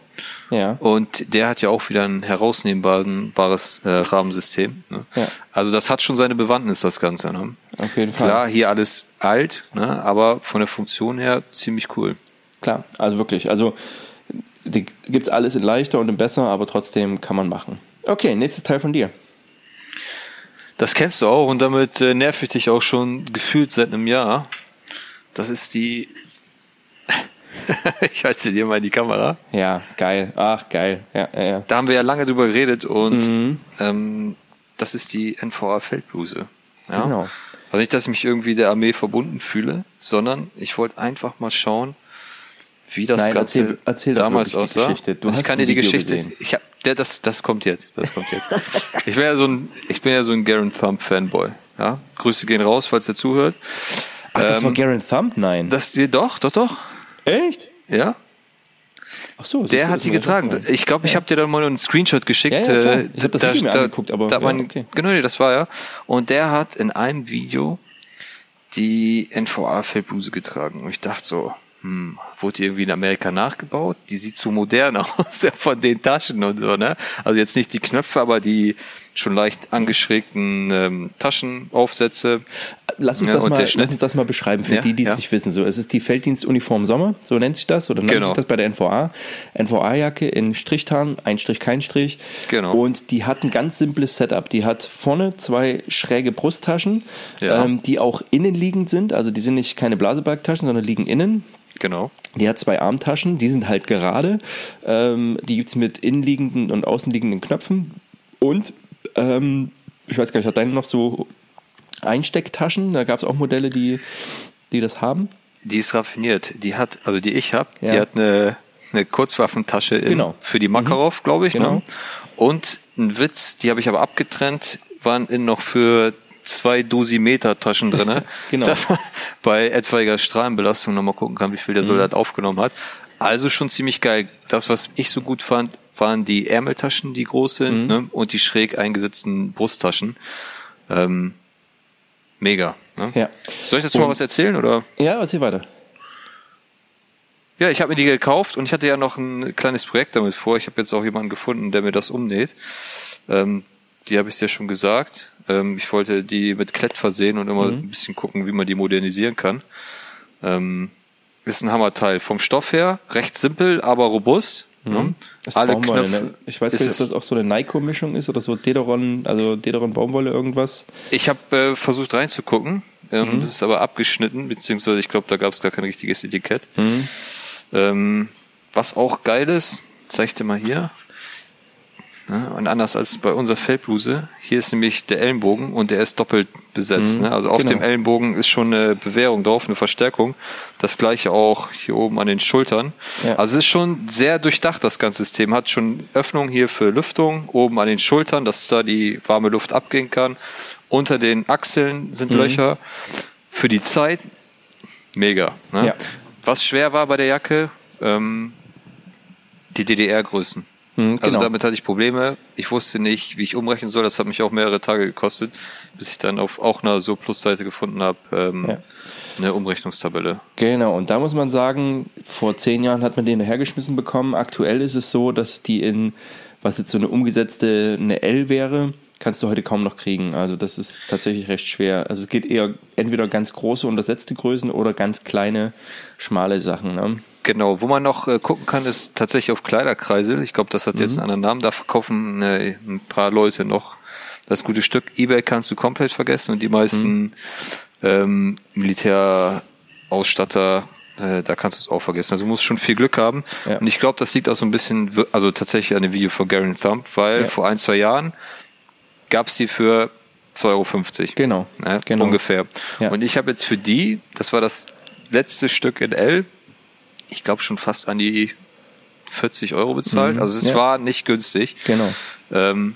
Ja. Und der hat ja auch wieder ein herausnehmbares äh, Rahmensystem. Ne? Ja. Also das hat schon seine Bewandtnis, das Ganze. Ne? Auf jeden Fall. Klar, hier alles alt, ne? aber von der Funktion her ziemlich cool. Klar, also wirklich. Also die gibt's alles in leichter und in besser, aber trotzdem kann man machen. Okay, nächstes Teil von dir. Das kennst du auch und damit äh, nerv ich dich auch schon gefühlt seit einem Jahr. Das ist die. ich halte sie dir mal in die Kamera. Ja, geil. Ach, geil. Ja, ja, ja. Da haben wir ja lange drüber geredet und mhm. ähm, das ist die NVA Feldbluse. Ja? Genau. Also nicht, dass ich mich irgendwie der Armee verbunden fühle, sondern ich wollte einfach mal schauen, wie das Nein, Ganze erzähl, erzähl damals aussah. Geschichte. Du ich kann dir die Geschichte. Gesehen. Ich hab, der, das, das kommt jetzt. Das kommt jetzt. ich bin ja so ein, ich bin ja so ein Garen Thumb Fanboy. Ja, Grüße gehen raus, falls er zuhört. Ach, das ähm, war Garen Thumb? Nein. Das, doch, doch, doch. Echt? Ja. Ach so, der hat die getragen. Ich glaube, ich ja. habe dir da mal einen Screenshot geschickt. Ja, ja, äh, ich habe das da, Video mir da, angeguckt, aber da man, okay. genau, das war ja. Und der hat in einem Video die NVA-Feldbluse getragen. Und ich dachte so, hm, wurde die irgendwie in Amerika nachgebaut? Die sieht so modern aus, ja, von den Taschen und so, ne? Also jetzt nicht die Knöpfe, aber die schon leicht angeschrägten ähm, Taschenaufsätze. Lass uns, ja, das mal, lass uns das mal beschreiben für ja, die, die es ja. nicht wissen. So, es ist die Felddienstuniform Sommer, so nennt sich das, oder nennt genau. sich das bei der NVA. NVA-Jacke in Strichtarn, ein Strich, kein Strich. Genau. Und die hat ein ganz simples Setup. Die hat vorne zwei schräge Brusttaschen, ähm, die auch innenliegend sind. Also die sind nicht keine Blasebalgtaschen, sondern liegen innen. Genau. Die hat zwei Armtaschen, die sind halt gerade. Ähm, die gibt es mit innenliegenden und außenliegenden Knöpfen. Und ähm, ich weiß gar nicht, hat deine noch so Einstecktaschen? Da gab es auch Modelle, die, die das haben. Die ist raffiniert. Die hat, also die ich habe, ja. die hat eine, eine Kurzwaffentasche in, genau. für die Makarov, mhm. glaube ich. Ne? Genau. Ne? Und ein Witz, die habe ich aber abgetrennt, waren in noch für zwei Dosimeter-Taschen drinne, genau. dass man bei etwaiger Strahlenbelastung nochmal gucken kann, wie viel der. Soldat mhm. aufgenommen hat. Also schon ziemlich geil. Das, was ich so gut fand, waren die Ärmeltaschen, die groß sind, mhm. ne? und die schräg eingesetzten Brusttaschen. Ähm, mega. Ne? Ja. Soll ich dazu und, mal was erzählen? oder? Ja, erzähl weiter. Ja, ich habe mir die gekauft und ich hatte ja noch ein kleines Projekt damit vor. Ich habe jetzt auch jemanden gefunden, der mir das umnäht. Ähm, die habe ich dir schon gesagt. Ähm, ich wollte die mit Klett versehen und immer mhm. ein bisschen gucken, wie man die modernisieren kann. Ähm, ist ein Hammerteil. Vom Stoff her recht simpel, aber robust. Mhm. Ne? Alle Knöpfe. Ne? Ich weiß nicht, ob das auch so eine Nyko-Mischung ist oder so Dederon, also Dederon Baumwolle irgendwas. Ich habe äh, versucht reinzugucken. Ähm, mhm. Das ist aber abgeschnitten, beziehungsweise ich glaube, da gab es gar kein richtiges Etikett. Mhm. Ähm, was auch geil ist, zeig ich dir mal hier. Ne? Und anders als bei unserer Feldbluse, hier ist nämlich der Ellenbogen und der ist doppelt besetzt. Mhm, ne? Also auf genau. dem Ellenbogen ist schon eine Bewährung drauf, eine Verstärkung. Das gleiche auch hier oben an den Schultern. Ja. Also es ist schon sehr durchdacht, das ganze System. Hat schon Öffnung hier für Lüftung, oben an den Schultern, dass da die warme Luft abgehen kann. Unter den Achseln sind mhm. Löcher. Für die Zeit mega. Ne? Ja. Was schwer war bei der Jacke, ähm, die DDR-Größen. Mhm, also genau. damit hatte ich Probleme. Ich wusste nicht, wie ich umrechnen soll. Das hat mich auch mehrere Tage gekostet, bis ich dann auf auch einer so Plusseite gefunden habe. Ähm, ja. Eine Umrechnungstabelle. Genau, und da muss man sagen, vor zehn Jahren hat man den hergeschmissen bekommen. Aktuell ist es so, dass die in, was jetzt so eine umgesetzte, eine L wäre, kannst du heute kaum noch kriegen. Also das ist tatsächlich recht schwer. Also es geht eher entweder ganz große untersetzte Größen oder ganz kleine, schmale Sachen. Ne? Genau, wo man noch äh, gucken kann, ist tatsächlich auf Kleiderkreisel. Ich glaube, das hat jetzt mhm. einen anderen Namen. Da verkaufen äh, ein paar Leute noch das gute Stück. Ebay kannst du komplett vergessen und die meisten mhm. ähm, Militärausstatter, äh, da kannst du es auch vergessen. Also du musst schon viel Glück haben. Ja. Und ich glaube, das liegt auch so ein bisschen, also tatsächlich an dem Video von Garen Thumb, weil ja. vor ein, zwei Jahren gab es die für 2,50 Euro. Genau. Ne? genau. Ungefähr. Ja. Und ich habe jetzt für die, das war das letzte Stück in L, ich glaube, schon fast an die 40 Euro bezahlt. Mhm. Also es Ja. war nicht günstig. Genau. Ähm,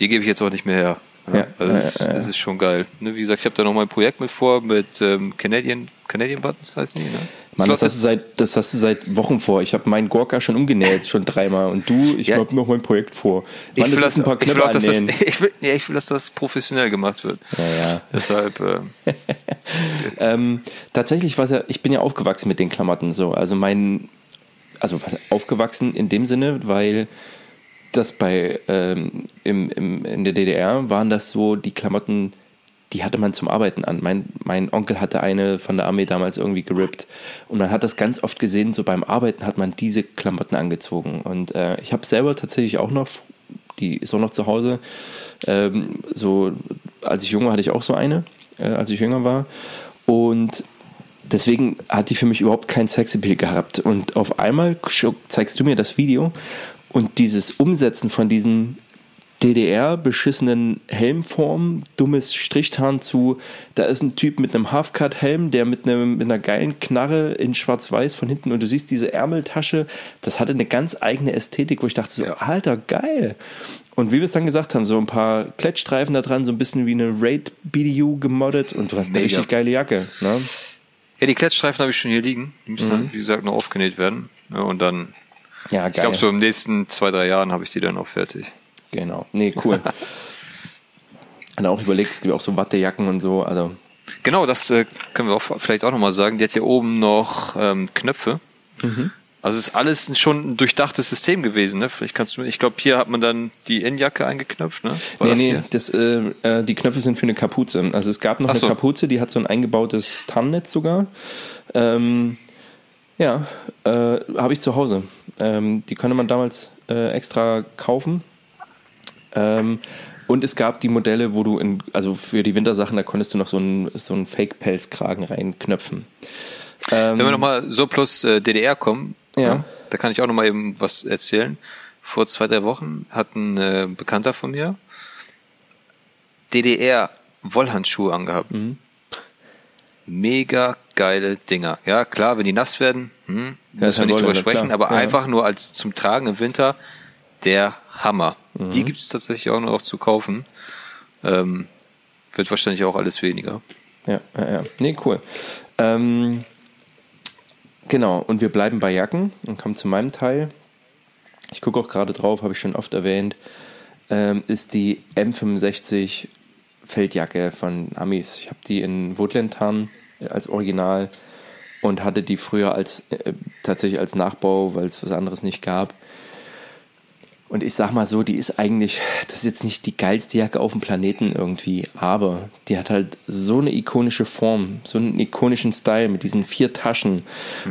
die gebe ich jetzt auch nicht mehr her. Ja, also es, ist, äh. es ist schon geil. Ne, wie gesagt, ich habe da noch mal ein Projekt mit vor mit ähm, Canadian Canadian Buttons heißen die. Ne? Mann, das hast, du seit, das hast du seit Wochen vor. Ich habe meinen Gorka schon umgenäht, schon dreimal. Und du, ich Ja. habe noch mein Projekt vor. ich Mann, will, das ein paar ich, will Knöpfe auch, dass das, ich, will, ja, ich will, dass das professionell gemacht wird. Ja, ja. Deshalb, ähm, Ähm, tatsächlich war ja, ich bin ja aufgewachsen mit den Klamotten so. Also mein, also aufgewachsen in dem Sinne, weil das bei ähm, im, im, in der DDR waren das so die Klamotten, die hatte man zum Arbeiten an. Mein, mein Onkel hatte eine von der Armee damals irgendwie gerippt und man hat das ganz oft gesehen, so beim Arbeiten hat man diese Klamotten angezogen. Und äh, ich habe selber tatsächlich auch noch, die ist auch noch zu Hause. Ähm, so als ich jung war, hatte ich auch so eine, äh, als ich jünger war. Und deswegen hat die für mich überhaupt kein Sexappeal gehabt. Und auf einmal zeigst du mir das Video und dieses Umsetzen von diesen DDR-beschissenen Helmformen, dummes Strichtarn zu, da ist ein Typ mit einem Halfcut-Helm, der mit, einem, mit einer geilen Knarre in schwarz-weiß von hinten und du siehst diese Ärmeltasche, das hatte eine ganz eigene Ästhetik, wo ich dachte so, Ja. alter, geil. Und wie wir es dann gesagt haben, so ein paar Klettstreifen da dran, so ein bisschen wie eine Raid-BDU gemoddet und du hast eine Mega. richtig geile Jacke. Ne? ja, die Klettstreifen habe ich schon hier liegen. Die müssen dann, wie gesagt, noch aufgenäht werden. Ja, und dann, Ja, ich geil. glaube, so im nächsten zwei, drei Jahren habe ich die dann auch fertig. Genau. Nee, cool. Und auch überlegt, es gibt auch so Wattejacken und so. Also, Genau, das äh, können wir auch vielleicht auch nochmal sagen. Die hat hier oben noch ähm, Knöpfe. Mhm. Also es ist alles schon ein durchdachtes System gewesen. Ne? Vielleicht kannst du, ich glaube, hier hat man dann die Innenjacke eingeknöpft. Ne? War nee, das nee, das, äh, äh, die Knöpfe sind für eine Kapuze. Also es gab noch Ach eine so. Kapuze, die hat so ein eingebautes Tarnnetz sogar. Ähm, ja, äh, habe ich zu Hause. Ähm, die konnte man damals äh, extra kaufen. Ähm, und es gab die Modelle, wo du in, also für die Wintersachen, da konntest du noch so einen, so einen Fake-Pelzkragen reinknöpfen. Wenn wir nochmal so plus äh, DDR kommen, Ja. ne, da kann ich auch nochmal eben was erzählen. Vor zwei, drei Wochen hat ein äh, Bekannter von mir DDR Wollhandschuhe angehabt. Mhm. Mega geile Dinger. Ja, klar, wenn die nass werden, hm, Ja, müssen wir ja nicht drüber sprechen, klar. aber Ja. einfach nur als zum Tragen im Winter der Hammer. Mhm. Die gibt es tatsächlich auch noch zu kaufen. Ähm, wird wahrscheinlich auch alles weniger. Ja, ja, ja. Nee, cool. Ähm, genau, und wir bleiben bei Jacken und kommen zu meinem Teil. Ich gucke auch gerade drauf, habe ich schon oft erwähnt, ähm, ist die M65 Feldjacke von Amis. Ich habe die in Woodland-Tarn als Original und hatte die früher als äh, tatsächlich als Nachbau, weil es was anderes nicht gab. Und ich sag mal so, die ist eigentlich, das ist jetzt nicht die geilste Jacke auf dem Planeten irgendwie, aber die hat halt so eine ikonische Form, so einen ikonischen Style mit diesen vier Taschen,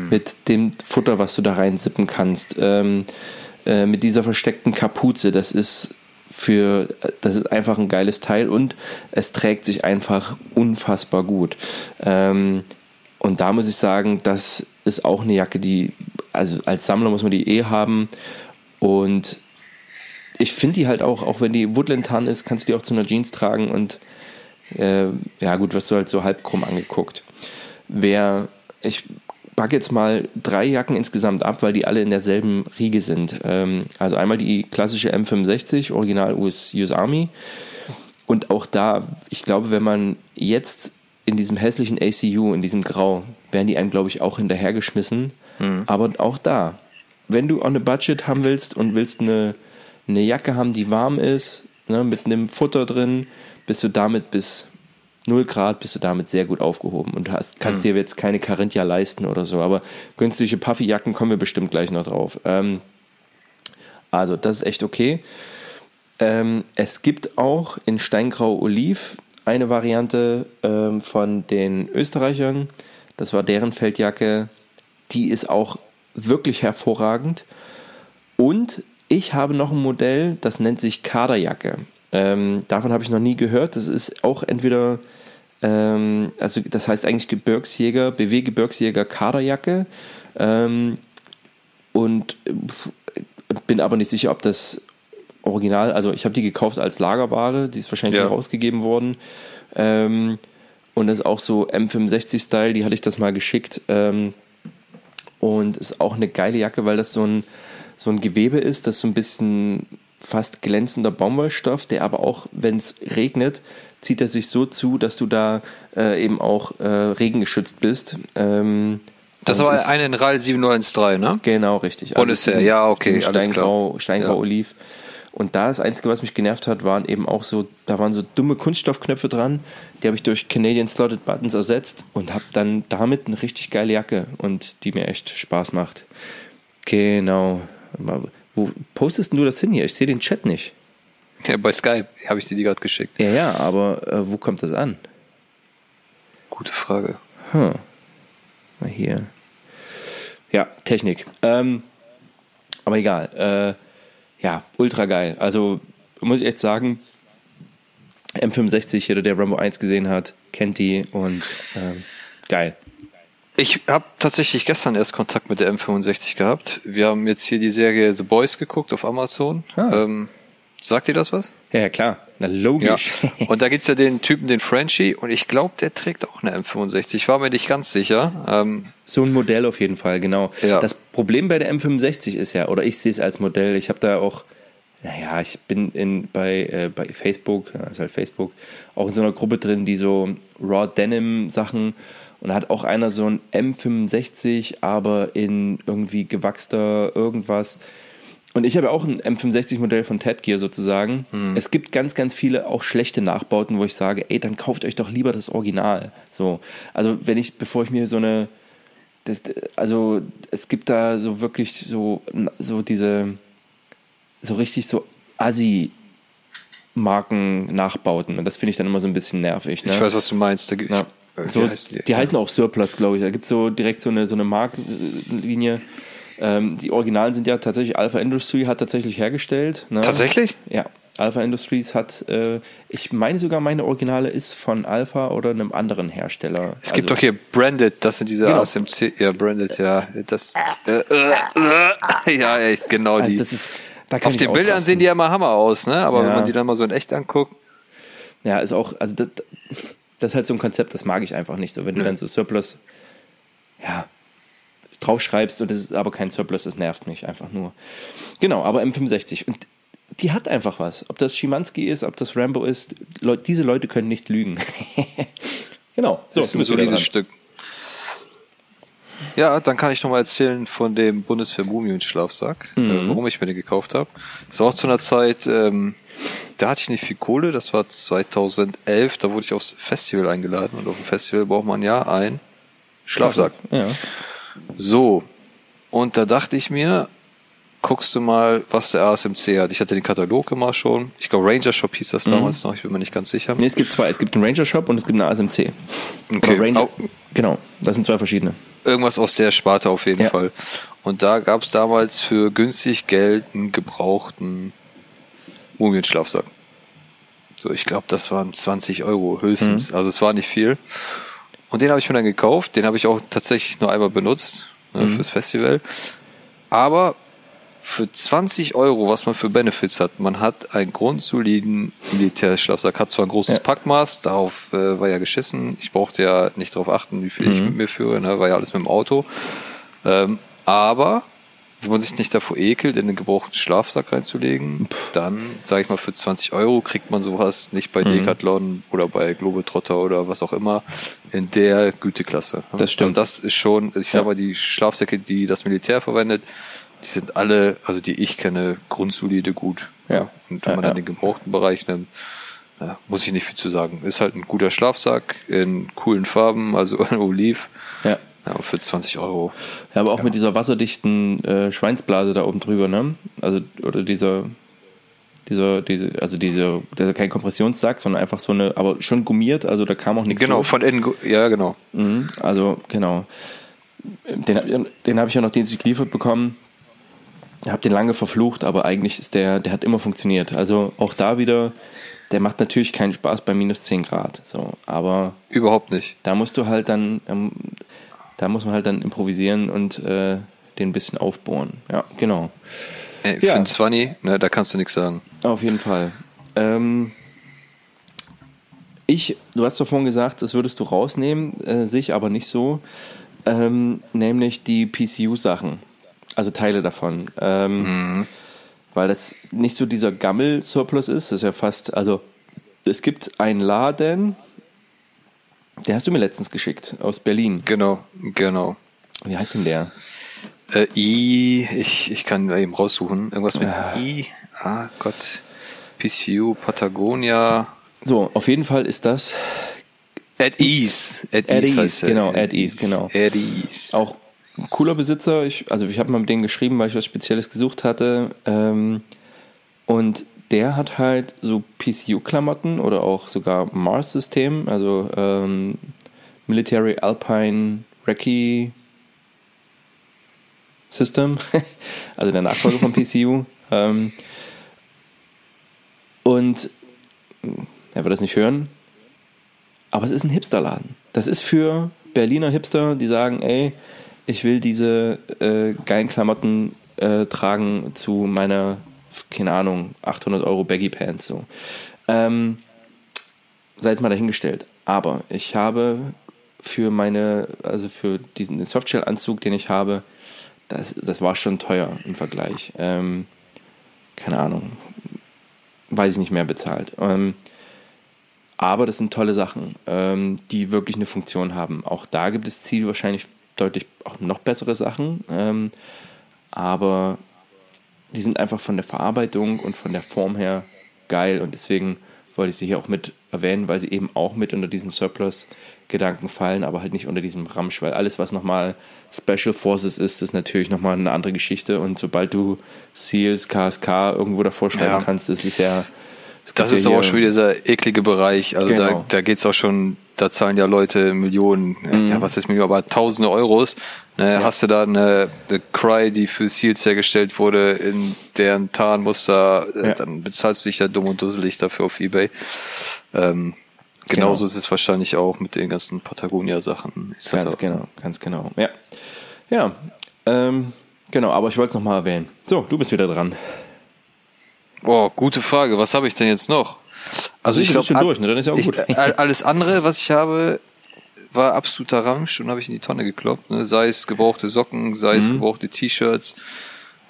mit dem Futter, was du da reinsippen kannst, ähm, äh, mit dieser versteckten Kapuze. Das ist für, das ist einfach ein geiles Teil und es trägt sich einfach unfassbar gut. Ähm, und da muss ich sagen, das ist auch eine Jacke, die, also als Sammler muss man die eh haben und ich finde die halt auch, auch wenn die Woodland-Tarn ist, kannst du die auch zu einer Jeans tragen und äh, ja gut, wirst du halt so halb krumm angeguckt. Wer, ich packe jetzt mal drei Jacken insgesamt ab, weil die alle in derselben Riege sind. Ähm, also einmal die klassische M65, Original US, US Army. Und auch da, ich glaube, wenn man jetzt in diesem hässlichen ACU, in diesem Grau, werden die einem, glaube ich, auch hinterhergeschmissen. Aber auch da, wenn du on a Budget haben willst und willst eine, eine Jacke haben, die warm ist, ne, mit einem Futter drin, bist du damit bis 0 Grad, bist du damit sehr gut aufgehoben und du hast, kannst dir jetzt keine Carinthia leisten oder so, aber günstige Puffy-Jacken kommen wir bestimmt gleich noch drauf. Ähm, also, das ist echt okay. Ähm, es gibt auch in Steingrau Oliv eine Variante ähm, von den Österreichern. Das war deren Feldjacke. Die ist auch wirklich hervorragend. Und ich habe noch ein Modell, das nennt sich Kaderjacke. Ähm, davon habe ich noch nie gehört. Das ist auch entweder, ähm, also das heißt eigentlich Gebirgsjäger, BW Gebirgsjäger Kaderjacke. Ähm, und äh, bin aber nicht sicher, ob das Original, also ich habe die gekauft als Lagerware, die ist wahrscheinlich Ja. rausgegeben worden. Ähm, und das ist auch so M65-Style, die hatte ich das mal geschickt. Ähm, und ist auch eine geile Jacke, weil das so ein, so ein Gewebe ist, das so ein bisschen fast glänzender Baumwollstoff, der aber auch, wenn es regnet, zieht er sich so zu, dass du da äh, eben auch äh, regengeschützt bist. Ähm, das war eine in RAL 7013, ne? Genau, richtig. Also ist der, ja, okay, Steingrau. Steingrau ja. Oliv. Und da das Einzige, was mich genervt hat, waren eben auch so, da waren so dumme Kunststoffknöpfe dran, die habe ich durch Canadian Slotted Buttons ersetzt und habe dann damit eine richtig geile Jacke und die mir echt Spaß macht. Genau. Wo postest du das hin hier? Ich sehe den Chat nicht. Ja, bei Skype habe ich dir die gerade geschickt. Ja, ja, aber äh, wo kommt das an? Gute Frage. Hm. Mal hier. Ja, Technik. Ähm, aber egal. Äh, ja, ultra geil. Also muss ich echt sagen, M65, jeder, der Rambo 1 gesehen hat, kennt die und ähm, geil. Ich habe tatsächlich gestern erst Kontakt mit der M65 gehabt. Wir haben jetzt hier die Serie The Boys geguckt auf Amazon. Ah. Ähm, sagt dir das was? Ja, ja klar. Na, logisch. Ja. Und da gibt's ja den Typen, den Frenchie, und ich glaube, der trägt auch eine M65. Ich war mir nicht ganz sicher. Ähm, so ein Modell auf jeden Fall, genau. Ja. Das Problem bei der M65 ist ja, oder ich sehe es als Modell, ich habe da auch naja, ich bin in, bei, äh, bei Facebook, das ist halt Facebook, auch in so einer Gruppe drin, die so Raw Denim Sachen und da hat auch einer so ein M65, aber in irgendwie gewachster irgendwas. Und ich habe auch ein M65-Modell von Ted Gear sozusagen. Hm. Es gibt ganz, ganz viele auch schlechte Nachbauten, wo ich sage, ey, dann kauft euch doch lieber das Original. So, also wenn ich, bevor ich mir so eine, das, also es gibt da so wirklich so, so diese so richtig so assi Marken-Nachbauten. Und das finde ich dann immer so ein bisschen nervig. Ne? Ich weiß, was du meinst. Da gibt ja. So heißt die? die heißen auch Surplus, glaube ich. Da gibt es so direkt so eine, so eine Markenlinie. Ähm, die Originalen sind ja tatsächlich, Alpha Industry hat tatsächlich hergestellt. Ne? Tatsächlich? Ja. Alpha Industries hat, äh, ich meine sogar, meine Originale ist von Alpha oder einem anderen Hersteller. Es gibt also, doch hier Branded, das sind diese genau. ASMC, ja, Branded, ja, das, äh, äh, äh, ja, echt, genau also die. Das ist, auf den Bildern sehen die ja mal Hammer aus, ne? Aber ja. wenn man die dann mal so in echt anguckt. Ja, ist auch, also das, das ist halt so ein Konzept, das mag ich einfach nicht so. Wenn du dann so Surplus, ja, draufschreibst und es ist aber kein Surplus, das nervt mich einfach nur. Genau, aber M65. Und die hat einfach was. Ob das Schimanski ist, ob das Rambo ist, Leute, diese Leute können nicht lügen. genau, so. Das ist ein solides Stück. Ja, dann kann ich noch mal erzählen von dem Bundeswehr Mumien-Schlafsack, äh, mhm. äh, warum ich mir den gekauft habe. Das war auch zu einer Zeit, ähm, da hatte ich nicht viel Kohle, das war 2011, da wurde ich aufs Festival eingeladen und auf dem Festival braucht man ja einen Schlafsack. Ja. So, und da dachte ich mir, guckst du mal, was der ASMC hat. Ich hatte den Katalog immer schon. Ich glaube, Ranger Shop hieß das mhm. damals noch, ich bin mir nicht ganz sicher. Nee, es gibt zwei. Es gibt einen Ranger Shop und es gibt einen ASMC. Okay. Ranger, genau, das sind zwei verschiedene. Irgendwas aus der Sparte auf jeden ja. Fall. Und da gab es damals für günstig Geld einen gebrauchten Mumienschlafsack. So, ich glaube, das waren 20 Euro höchstens. Mhm. Also es war nicht viel. Und den habe ich mir dann gekauft. Den habe ich auch tatsächlich nur einmal benutzt ne, mhm. fürs Festival. Aber für 20 Euro, was man für Benefits hat, man hat einen grundsoliden Militärschlafsack, hat zwar ein großes ja. Packmaß, darauf äh, war ja geschissen, ich brauchte ja nicht darauf achten, wie viel mhm. ich mit mir führe, ne, war ja alles mit dem Auto. Ähm, aber wenn man sich nicht davor ekelt, in einen gebrauchten Schlafsack reinzulegen, dann, sage ich mal, für 20 Euro kriegt man sowas nicht bei mhm. Decathlon oder bei Globetrotter oder was auch immer in der Güteklasse. Das stimmt. Und das ist schon, ich sag mal, die Schlafsäcke, die das Militär verwendet, die sind alle, also die ich kenne, grundsolide gut. Ja. Und wenn man ja, dann den gebrauchten Bereich nimmt, ja, muss ich nicht viel zu sagen. Ist halt ein guter Schlafsack in coolen Farben, also Oliv. Ja. Ja, für 20 Euro. Ja, aber auch ja. mit dieser wasserdichten äh, Schweinsblase da oben drüber, ne? Also, oder dieser, dieser, diese, also diese, der kein Kompressionssack, sondern einfach so eine, aber schon gummiert, also da kam auch nichts. Genau, durch. von innen, ja, genau. Mhm, also, genau. Den, den habe ich ja noch dienstlich geliefert bekommen. Ich habe den lange verflucht, aber eigentlich ist der, der hat immer funktioniert. Also auch da wieder, der macht natürlich keinen Spaß bei minus 10 Grad. So, aber überhaupt nicht. Da musst du halt dann, ähm, da muss man halt dann improvisieren und äh, den ein bisschen aufbohren. Ja, genau. Ey, ja. Find's funny, ne, da kannst du nichts sagen. Auf jeden Fall. Ähm, ich, du hast doch vorhin gesagt, das würdest du rausnehmen, äh, sich aber nicht so. ähm, nämlich die PCU-Sachen, also Teile davon. Ähm, Mhm. Weil das nicht so dieser Gammel-Surplus ist, das ist ja fast, also es gibt einen Laden, der hast du mir letztens geschickt, aus Berlin. Genau, genau. Wie heißt denn der? Äh, I, ich, ich kann eben raussuchen. Irgendwas mit Ja. I. Ah Gott. PCU, Patagonia. So, auf jeden Fall ist das At Ease. At, At Ease, er. genau, At Ease, genau. At Ease. auch ein cooler Besitzer. Ich, also ich habe mal mit denen geschrieben, weil ich was Spezielles gesucht hatte. Ähm, und der hat halt so PCU-Klamotten oder auch sogar Mars-System, also ähm, Military Alpine Recce System, also der Nachfolger von PCU. Ähm, und er wird das nicht hören, aber es ist ein Hipsterladen. Das ist für Berliner Hipster, die sagen, ey, ich will diese äh, geilen Klamotten äh, tragen zu meiner, keine Ahnung, 800 Euro Baggy Pants. So. Ähm, sei jetzt mal dahingestellt. Aber ich habe für meine, also für diesen Softshell-Anzug, den ich habe, das, das war schon teuer im Vergleich. Ähm, keine Ahnung, weiß ich nicht mehr bezahlt. Ähm, aber das sind tolle Sachen, ähm, die wirklich eine Funktion haben. Auch da gibt es Ziel wahrscheinlich deutlich auch noch bessere Sachen. Ähm, aber die sind einfach von der Verarbeitung und von der Form her geil und deswegen wollte ich sie hier auch mit erwähnen, weil sie eben auch mit unter diesen Surplus-Gedanken fallen, aber halt nicht unter diesem Ramsch, weil alles, was nochmal Special Forces ist, ist natürlich nochmal eine andere Geschichte und sobald du Seals, KSK irgendwo davor schreiben Ja. kannst, ist es ja. es Das ist auch schon wieder dieser eklige Bereich. Also Genau. da, da geht's auch schon, da zahlen ja Leute Millionen, Mhm. ja, was ist Millionen, aber tausende Euros. Ne, Hast du da eine, eine Cry, die für Seals hergestellt wurde, in deren Tarnmuster, äh, Ja. dann bezahlst du dich ja dumm und dusselig dafür auf Ebay. Ähm, genauso Genau. ist es wahrscheinlich auch mit den ganzen Patagonia-Sachen. Ganz genau, ganz genau. Ja, ja ähm, genau, aber ich wollte es nochmal erwähnen. So, du bist wieder dran. Boah, gute Frage. Was habe ich denn jetzt noch? Also ich glaube durch, ne? Dann ist ja auch gut. alles andere, was ich habe, war absoluter Ramsch und habe ich in die Tonne gekloppt. Ne? Sei es gebrauchte Socken, sei Mhm. es gebrauchte T-Shirts.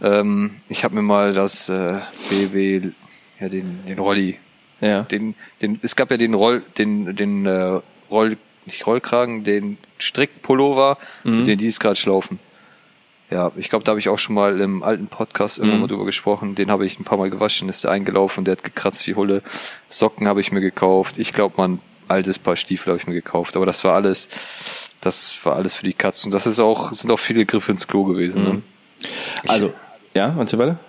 Ähm, ich habe mir mal das äh, BW, ja den den Rolli, Ja. den den es gab ja den Roll, den den äh, Roll nicht Rollkragen, den Strickpullover, Mhm. den die gerade schlaufen. Ja, ich glaube, da habe ich auch schon mal im alten Podcast irgendwann Mhm. mal drüber gesprochen. Den habe ich ein paar Mal gewaschen, ist der eingelaufen, der hat gekratzt wie Hulle. Socken habe ich mir gekauft. Ich glaube, mal ein altes Paar Stiefel habe ich mir gekauft. Aber das war alles, das war alles für die Katze. Und das ist auch, sind auch viele Griffe ins Klo gewesen. Ne? Also, ja, und so weiter?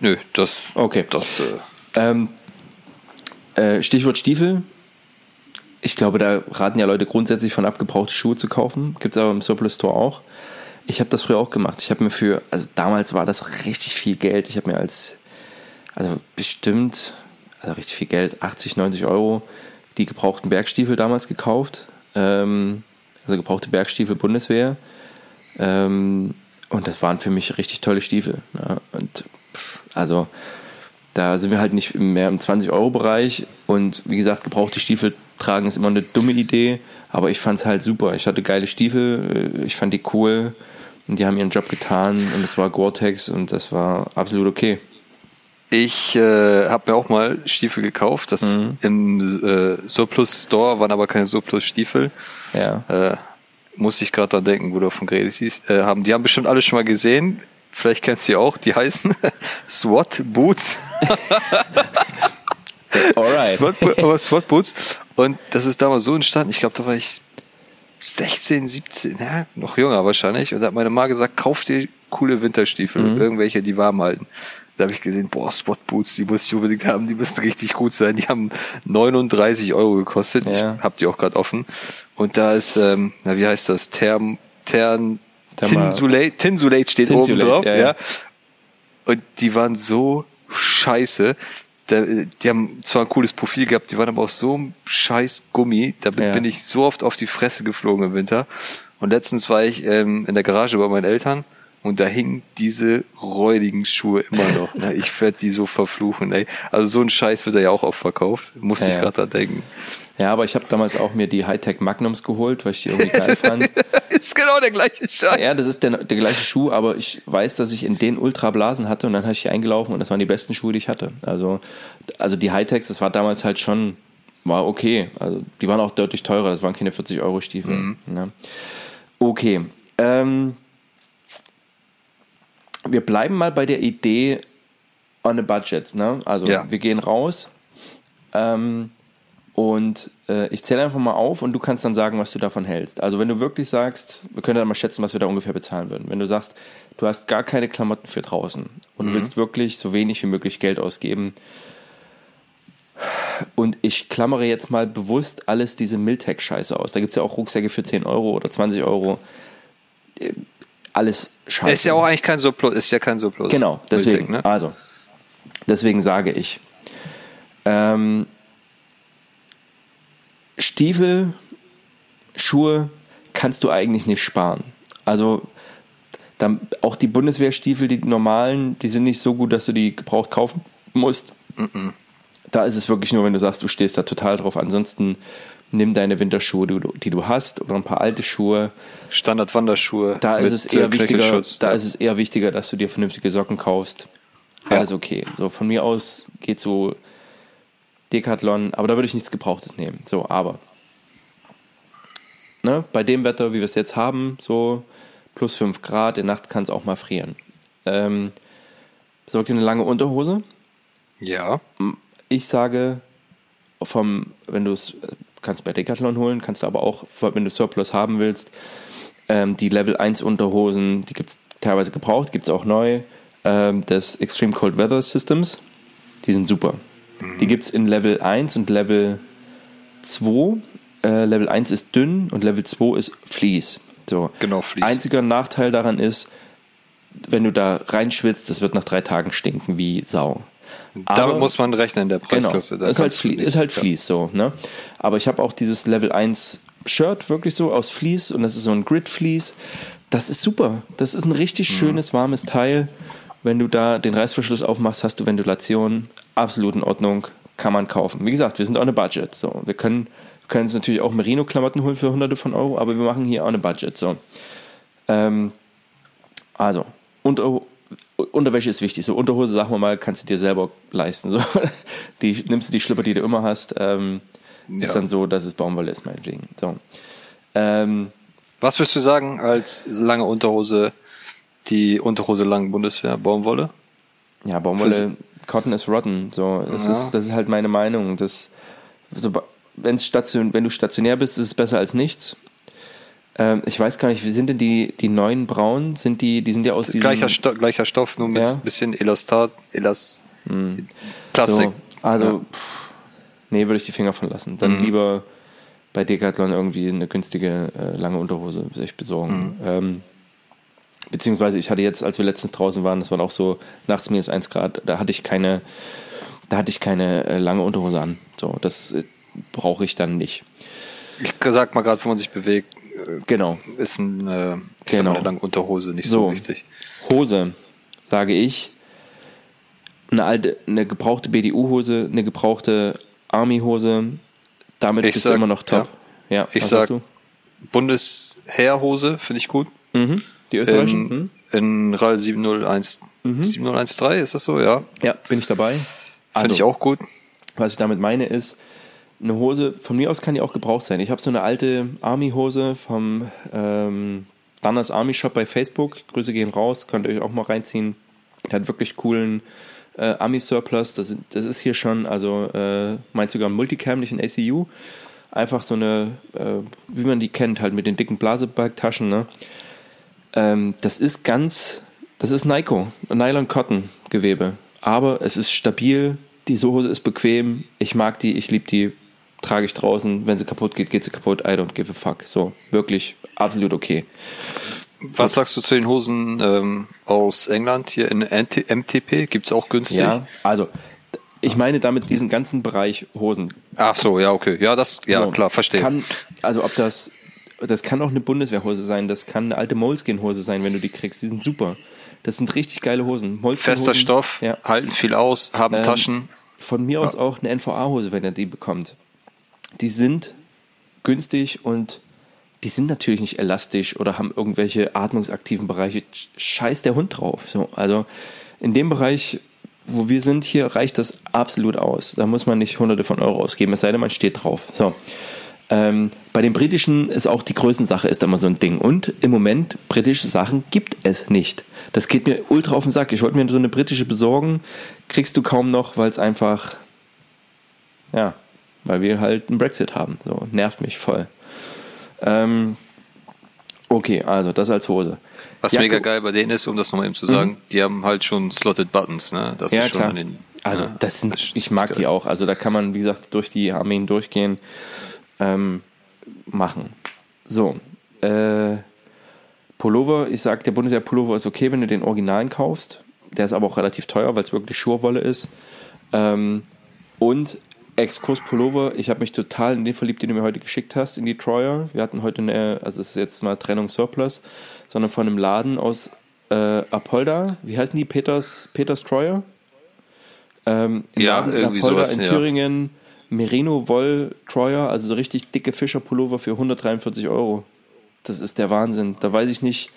Nö, das, Okay. das, äh, Ähm, äh, Stichwort Stiefel. Ich glaube, da raten ja Leute grundsätzlich von ab, gebrauchte Schuhe zu kaufen. Gibt es aber im Surplus Store auch. Ich habe das früher auch gemacht. Ich habe mir für, also damals war das richtig viel Geld. Ich habe mir als, also bestimmt, also richtig viel Geld, 80, 90 Euro, die gebrauchten Bergstiefel damals gekauft. Ähm, also gebrauchte Bergstiefel Bundeswehr. Ähm, und das waren für mich richtig tolle Stiefel. Ja. Und pff, also da sind wir halt nicht mehr im 20-Euro-Bereich. Und wie gesagt, gebrauchte Stiefel tragen ist immer eine dumme Idee. Aber ich fand es halt super. Ich hatte geile Stiefel, äh, ich fand die cool. Und die haben ihren Job getan. Und es war Gore-Tex und das war absolut okay. Ich äh, habe mir auch mal Stiefel gekauft. Das Mhm. im äh, Surplus Store waren aber keine Surplus Stiefel. Ja. Äh, muss ich gerade dran denken, wo du davon geredet hast. Äh, haben, die haben bestimmt alle schon mal gesehen. Vielleicht kennst du die auch. Die heißen SWAT Boots. Alright. Aber SWAT Boots. Und das ist damals so entstanden. Ich glaube, da war ich 16, 17, ja, noch jünger wahrscheinlich. Und da hat meine Mama gesagt, kauf dir coole Winterstiefel, Mhm. irgendwelche, die warm halten. Da habe ich gesehen, boah, SWAT Boots, die muss ich unbedingt haben, die müssen richtig gut sein. Die haben 39 Euro gekostet. Ja. Ich habe die auch gerade offen. Und da ist, ähm, na wie heißt das? Term, Tern, Therma- Tinsulate, Tinsulate steht Tinsulate, oben drauf. ja, Ja, ja. Und die waren so scheiße. Da, die haben zwar ein cooles Profil gehabt, die waren aber aus so einem scheiß Gummi. Da bin, Ja. bin ich so oft auf die Fresse geflogen im Winter. Und letztens war ich ähm, in der Garage bei meinen Eltern und da hingen diese räudigen Schuhe immer noch. Ne? Ich werde die so verfluchen, ey. Also so ein Scheiß wird er ja auch oft verkauft. Musste Ja, ich ja. gerade da denken. Ja, aber ich habe damals auch mir die Hightech Magnums geholt, weil ich die irgendwie geil fand. ist genau der gleiche Scheiß. Ja, das ist der, der gleiche Schuh, aber ich weiß, dass ich in den Ultrablasen hatte und dann habe ich die eingelaufen und das waren die besten Schuhe, die ich hatte. Also, also die Hightechs, das war damals halt schon, war okay. Also die waren auch deutlich teurer, das waren keine 40 Euro Stiefel. Ja. Okay. Ähm, wir bleiben mal bei der Idee on a budget. Ne? Also Ja. wir gehen raus ähm, und äh, ich zähle einfach mal auf und du kannst dann sagen, was du davon hältst. Also wenn du wirklich sagst, wir können dann mal schätzen, was wir da ungefähr bezahlen würden. Wenn du sagst, du hast gar keine Klamotten für draußen und du willst wirklich so wenig wie möglich Geld ausgeben und ich klammere jetzt mal bewusst alles diese Miltech-Scheiße aus. Da gibt es ja auch Rucksäcke für 10 Euro oder 20 Euro. Äh, Alles scheiße. Ist ja auch eigentlich kein Surplus, ist ja kein Surplus. Genau, deswegen. Miltech, ne? Also, deswegen sage ich, ähm, Stiefel, Schuhe kannst du eigentlich nicht sparen. Also dann, auch die Bundeswehrstiefel, die normalen, die sind nicht so gut, dass du die gebraucht kaufen musst. Da ist es wirklich nur, wenn du sagst, du stehst da total drauf. Ansonsten nimm deine Winterschuhe, die du, hast, oder ein paar alte Schuhe. Standard-Wanderschuhe. Da ist es eher äh, wichtiger, Knöchelschutz. da Ja. ist es eher wichtiger, dass du dir vernünftige Socken kaufst. Ja. Alles okay. So von mir aus geht so Decathlon, aber da würde ich nichts Gebrauchtes nehmen. So, aber ne, bei dem Wetter, wie wir es jetzt haben, so plus 5 Grad, in der Nacht kann es auch mal frieren. Ähm, sorgt dir eine lange Unterhose. ja. Ich sage, vom, wenn du es äh, kannst bei Decathlon holen, kannst du aber auch, wenn du Surplus haben willst, ähm, die Level 1 Unterhosen, die gibt es teilweise gebraucht, gibt es auch neu, ähm, des Extreme Cold Weather Systems. Die sind super. Die gibt es in Level 1 und Level 2. Äh, Level 1 ist dünn und Level 2 ist Fleece. So. Genau, Fleece. Einziger Nachteil daran ist, wenn du da reinschwitzt, das wird nach drei Tagen stinken wie Sau. Damit muss man rechnen in der Genau, Preisklasse. Da ist halt, Flie ist halt. Fleece so, ne? Aber ich habe auch dieses Level 1 Shirt wirklich so aus Fleece und das ist so ein Grid Fleece. Das ist super. Das ist ein richtig Mhm. schönes, warmes Teil. Wenn du da den Reißverschluss aufmachst, hast du Ventilation. Absolut in Ordnung. Kann man kaufen. Wie gesagt, wir sind on a budget. So, wir können, können uns natürlich auch Merino-Klamotten holen für hunderte von Euro, aber wir machen hier on a budget. So. Ähm, also, unter, Unterwäsche ist wichtig. So, Unterhose, sagen wir mal, kannst du dir selber leisten. So, die, nimmst du die Schlipper, die du immer hast, ähm, ist Ja. dann so, dass es Baumwolle ist, meinetwegen. So. Ähm, Was würdest du sagen als lange Unterhose, die Unterhose langen Bundeswehr, Baumwolle? ja, Baumwolle, Fürs- Cotton is rotten. So, das, Ja. ist, das ist halt meine Meinung. Das, so, wenn's station, wenn du stationär bist, ist es besser als nichts. Ähm, ich weiß gar nicht, wie sind denn die, die neuen Braun? Sind die, die sind ja aus diesem... Gleicher, Sto gleicher Stoff, nur mit Ja. ein bisschen Elastat, Elas, Plastik. So, also, Ja. pff, nee, würde ich die Finger von lassen. Dann Mhm. lieber bei Decathlon irgendwie eine günstige äh, lange Unterhose sich besorgen. Mhm. Ähm, beziehungsweise ich hatte jetzt, als wir letztens draußen waren, das war auch so nachts minus 1 Grad, da hatte ich keine, da hatte ich keine äh, lange Unterhose an. So, das äh, brauche ich dann nicht. Ich sag mal gerade, wenn man sich bewegt, Genau. ist ein, äh, ich Genau. eine lange Unterhose nicht so, So. wichtig. Hose, sage ich. Eine alte, eine gebrauchte BDU-Hose, eine gebrauchte Army-Hose. Damit Ich bist sag- du immer noch top. Ja, Ich was sag-? Bundesheerhose finde ich gut. Mhm. Die österreichischen? In, Mhm. in RAL 701, 7013, ist das so? Ja. Ja, bin ich dabei. Also, Finde ich auch gut. Was ich damit meine ist, eine Hose, von mir aus kann die auch gebraucht sein. Ich habe so eine alte Army-Hose vom ähm, Danners Army Shop bei Facebook. Grüße gehen raus, könnt ihr euch auch mal reinziehen. Der hat wirklich coolen äh, Army-Surplus. Das, das ist hier schon, also äh, meint sogar ein Multicam, nicht ein ACU. Einfach so eine, äh, wie man die kennt, halt mit den dicken Blasebalgtaschen. Ne? Ähm, das ist ganz, das ist Nyko, Nylon Cotton Gewebe. Aber es ist stabil, die Hose ist bequem, ich mag die, ich liebe die, trage ich draußen, wenn sie kaputt geht, geht sie kaputt, I don't give a fuck. So, wirklich absolut okay. Was sagst du zu den Hosen ähm, aus England hier in MTP? Gibt's auch günstig? Ja, also ich meine damit diesen ganzen Bereich Hosen. Ach so, ja, okay. Ja, das, ja, So, klar, verstehe. Kann, also ob das das kann auch eine Bundeswehrhose sein, das kann eine alte Moleskin-Hose sein, wenn du die kriegst. Die sind super. Das sind richtig geile Hosen. Fester Stoff, ja. halten viel aus, haben ähm, Taschen. Von mir aus auch eine NVA-Hose, wenn er die bekommt. Die sind günstig und die sind natürlich nicht elastisch oder haben irgendwelche atmungsaktiven Bereiche. Scheiß der Hund drauf. So, also in dem Bereich, wo wir sind hier, reicht das absolut aus. Da muss man nicht hunderte von Euro ausgeben, es sei denn, man steht drauf. So. Ähm, bei den britischen ist auch die Größensache ist immer so ein Ding. Und im Moment, britische Sachen gibt es nicht. Das geht mir ultra auf den Sack. Ich wollte mir so eine britische besorgen, kriegst du kaum noch, weil es einfach, ja, weil wir halt einen Brexit haben. So, nervt mich voll. Ähm, okay, also das als Hose. Was Jacke, mega geil bei denen ist, um das nochmal eben zu sagen, mhm. die haben halt schon slotted Buttons, ne? Das ja, ist schon klar. Den, also ja, das sind, das ich mag geil. die auch. Also da kann man, wie gesagt, durch die Armeen durchgehen, ähm, machen. So, äh, Pullover, ich sag, der Bundeswehr-Pullover ist okay, wenn du den Originalen kaufst. Der ist aber auch relativ teuer, weil es wirklich Schurwolle ist. Ähm, und Exkurs Pullover, ich habe mich total in den verliebt, den du mir heute geschickt hast, in die Troyer. Wir hatten heute eine, also es ist jetzt mal Trennung Surplus, sondern von einem Laden aus äh, Apolda. Wie heißen die? Peters, Peters Troyer? Ähm, ja, Laden irgendwie Apolda sowas, in Thüringen. Ja. Merino Woll Troyer, also so richtig dicke Fischerpullover für 143 Euro. Das ist der Wahnsinn. Da weiß ich nicht.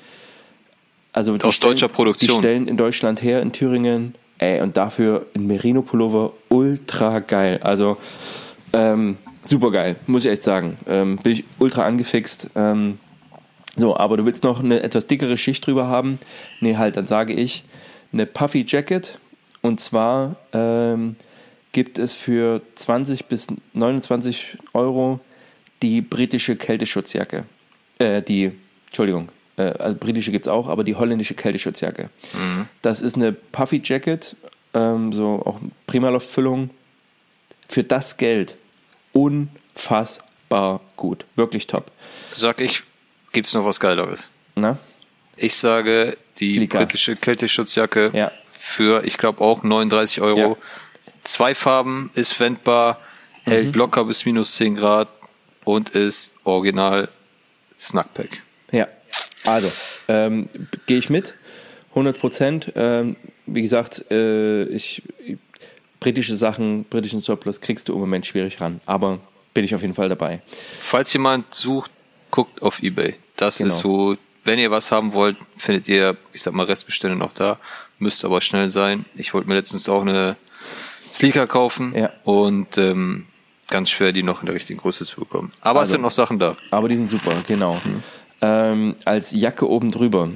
Also aus stellen, deutscher Produktion. Die stellen in Deutschland her, in Thüringen Ey, und dafür ein Merino-Pullover ultra geil. Also ähm, super geil, muss ich echt sagen. Ähm, bin ich ultra angefixt. Ähm, so, aber du willst noch eine etwas dickere Schicht drüber haben? Nee, halt, dann sage ich eine Puffy Jacket. Und zwar ähm, gibt es für 20 bis 29 Euro die britische Kälteschutzjacke. Äh, die, Entschuldigung, äh, also britische gibt es auch, aber die holländische Kälteschutzjacke. Mhm. Das ist eine Puffy Jacket, ähm, so auch Primaloft-Füllung. Für das Geld unfassbar gut. Wirklich top. Sag ich, gibt es noch was Geileres? Na? Ich sage, die Sleeker. britische Kälteschutzjacke ja. für, ich glaube auch 39 Euro. Ja. Zwei Farben, ist wendbar, hält mhm. locker bis minus 10 Grad und ist original Snackpack. Ja, also, ähm, gehe ich mit, 100 Prozent. Ähm, wie gesagt, äh, ich, britische Sachen, britischen Surplus kriegst du im Moment schwierig ran, aber bin ich auf jeden Fall dabei. Falls jemand sucht, guckt auf Ebay. Das genau. ist so, wenn ihr was haben wollt, findet ihr, ich sag mal, Restbestände noch da. Müsst aber schnell sein. Ich wollte mir letztens auch eine Sneaker kaufen ja. und ähm, ganz schwer, die noch in der richtigen Größe zu bekommen. Aber also, es sind noch Sachen da. Aber die sind super, genau. Mhm ähm, als Jacke oben drüber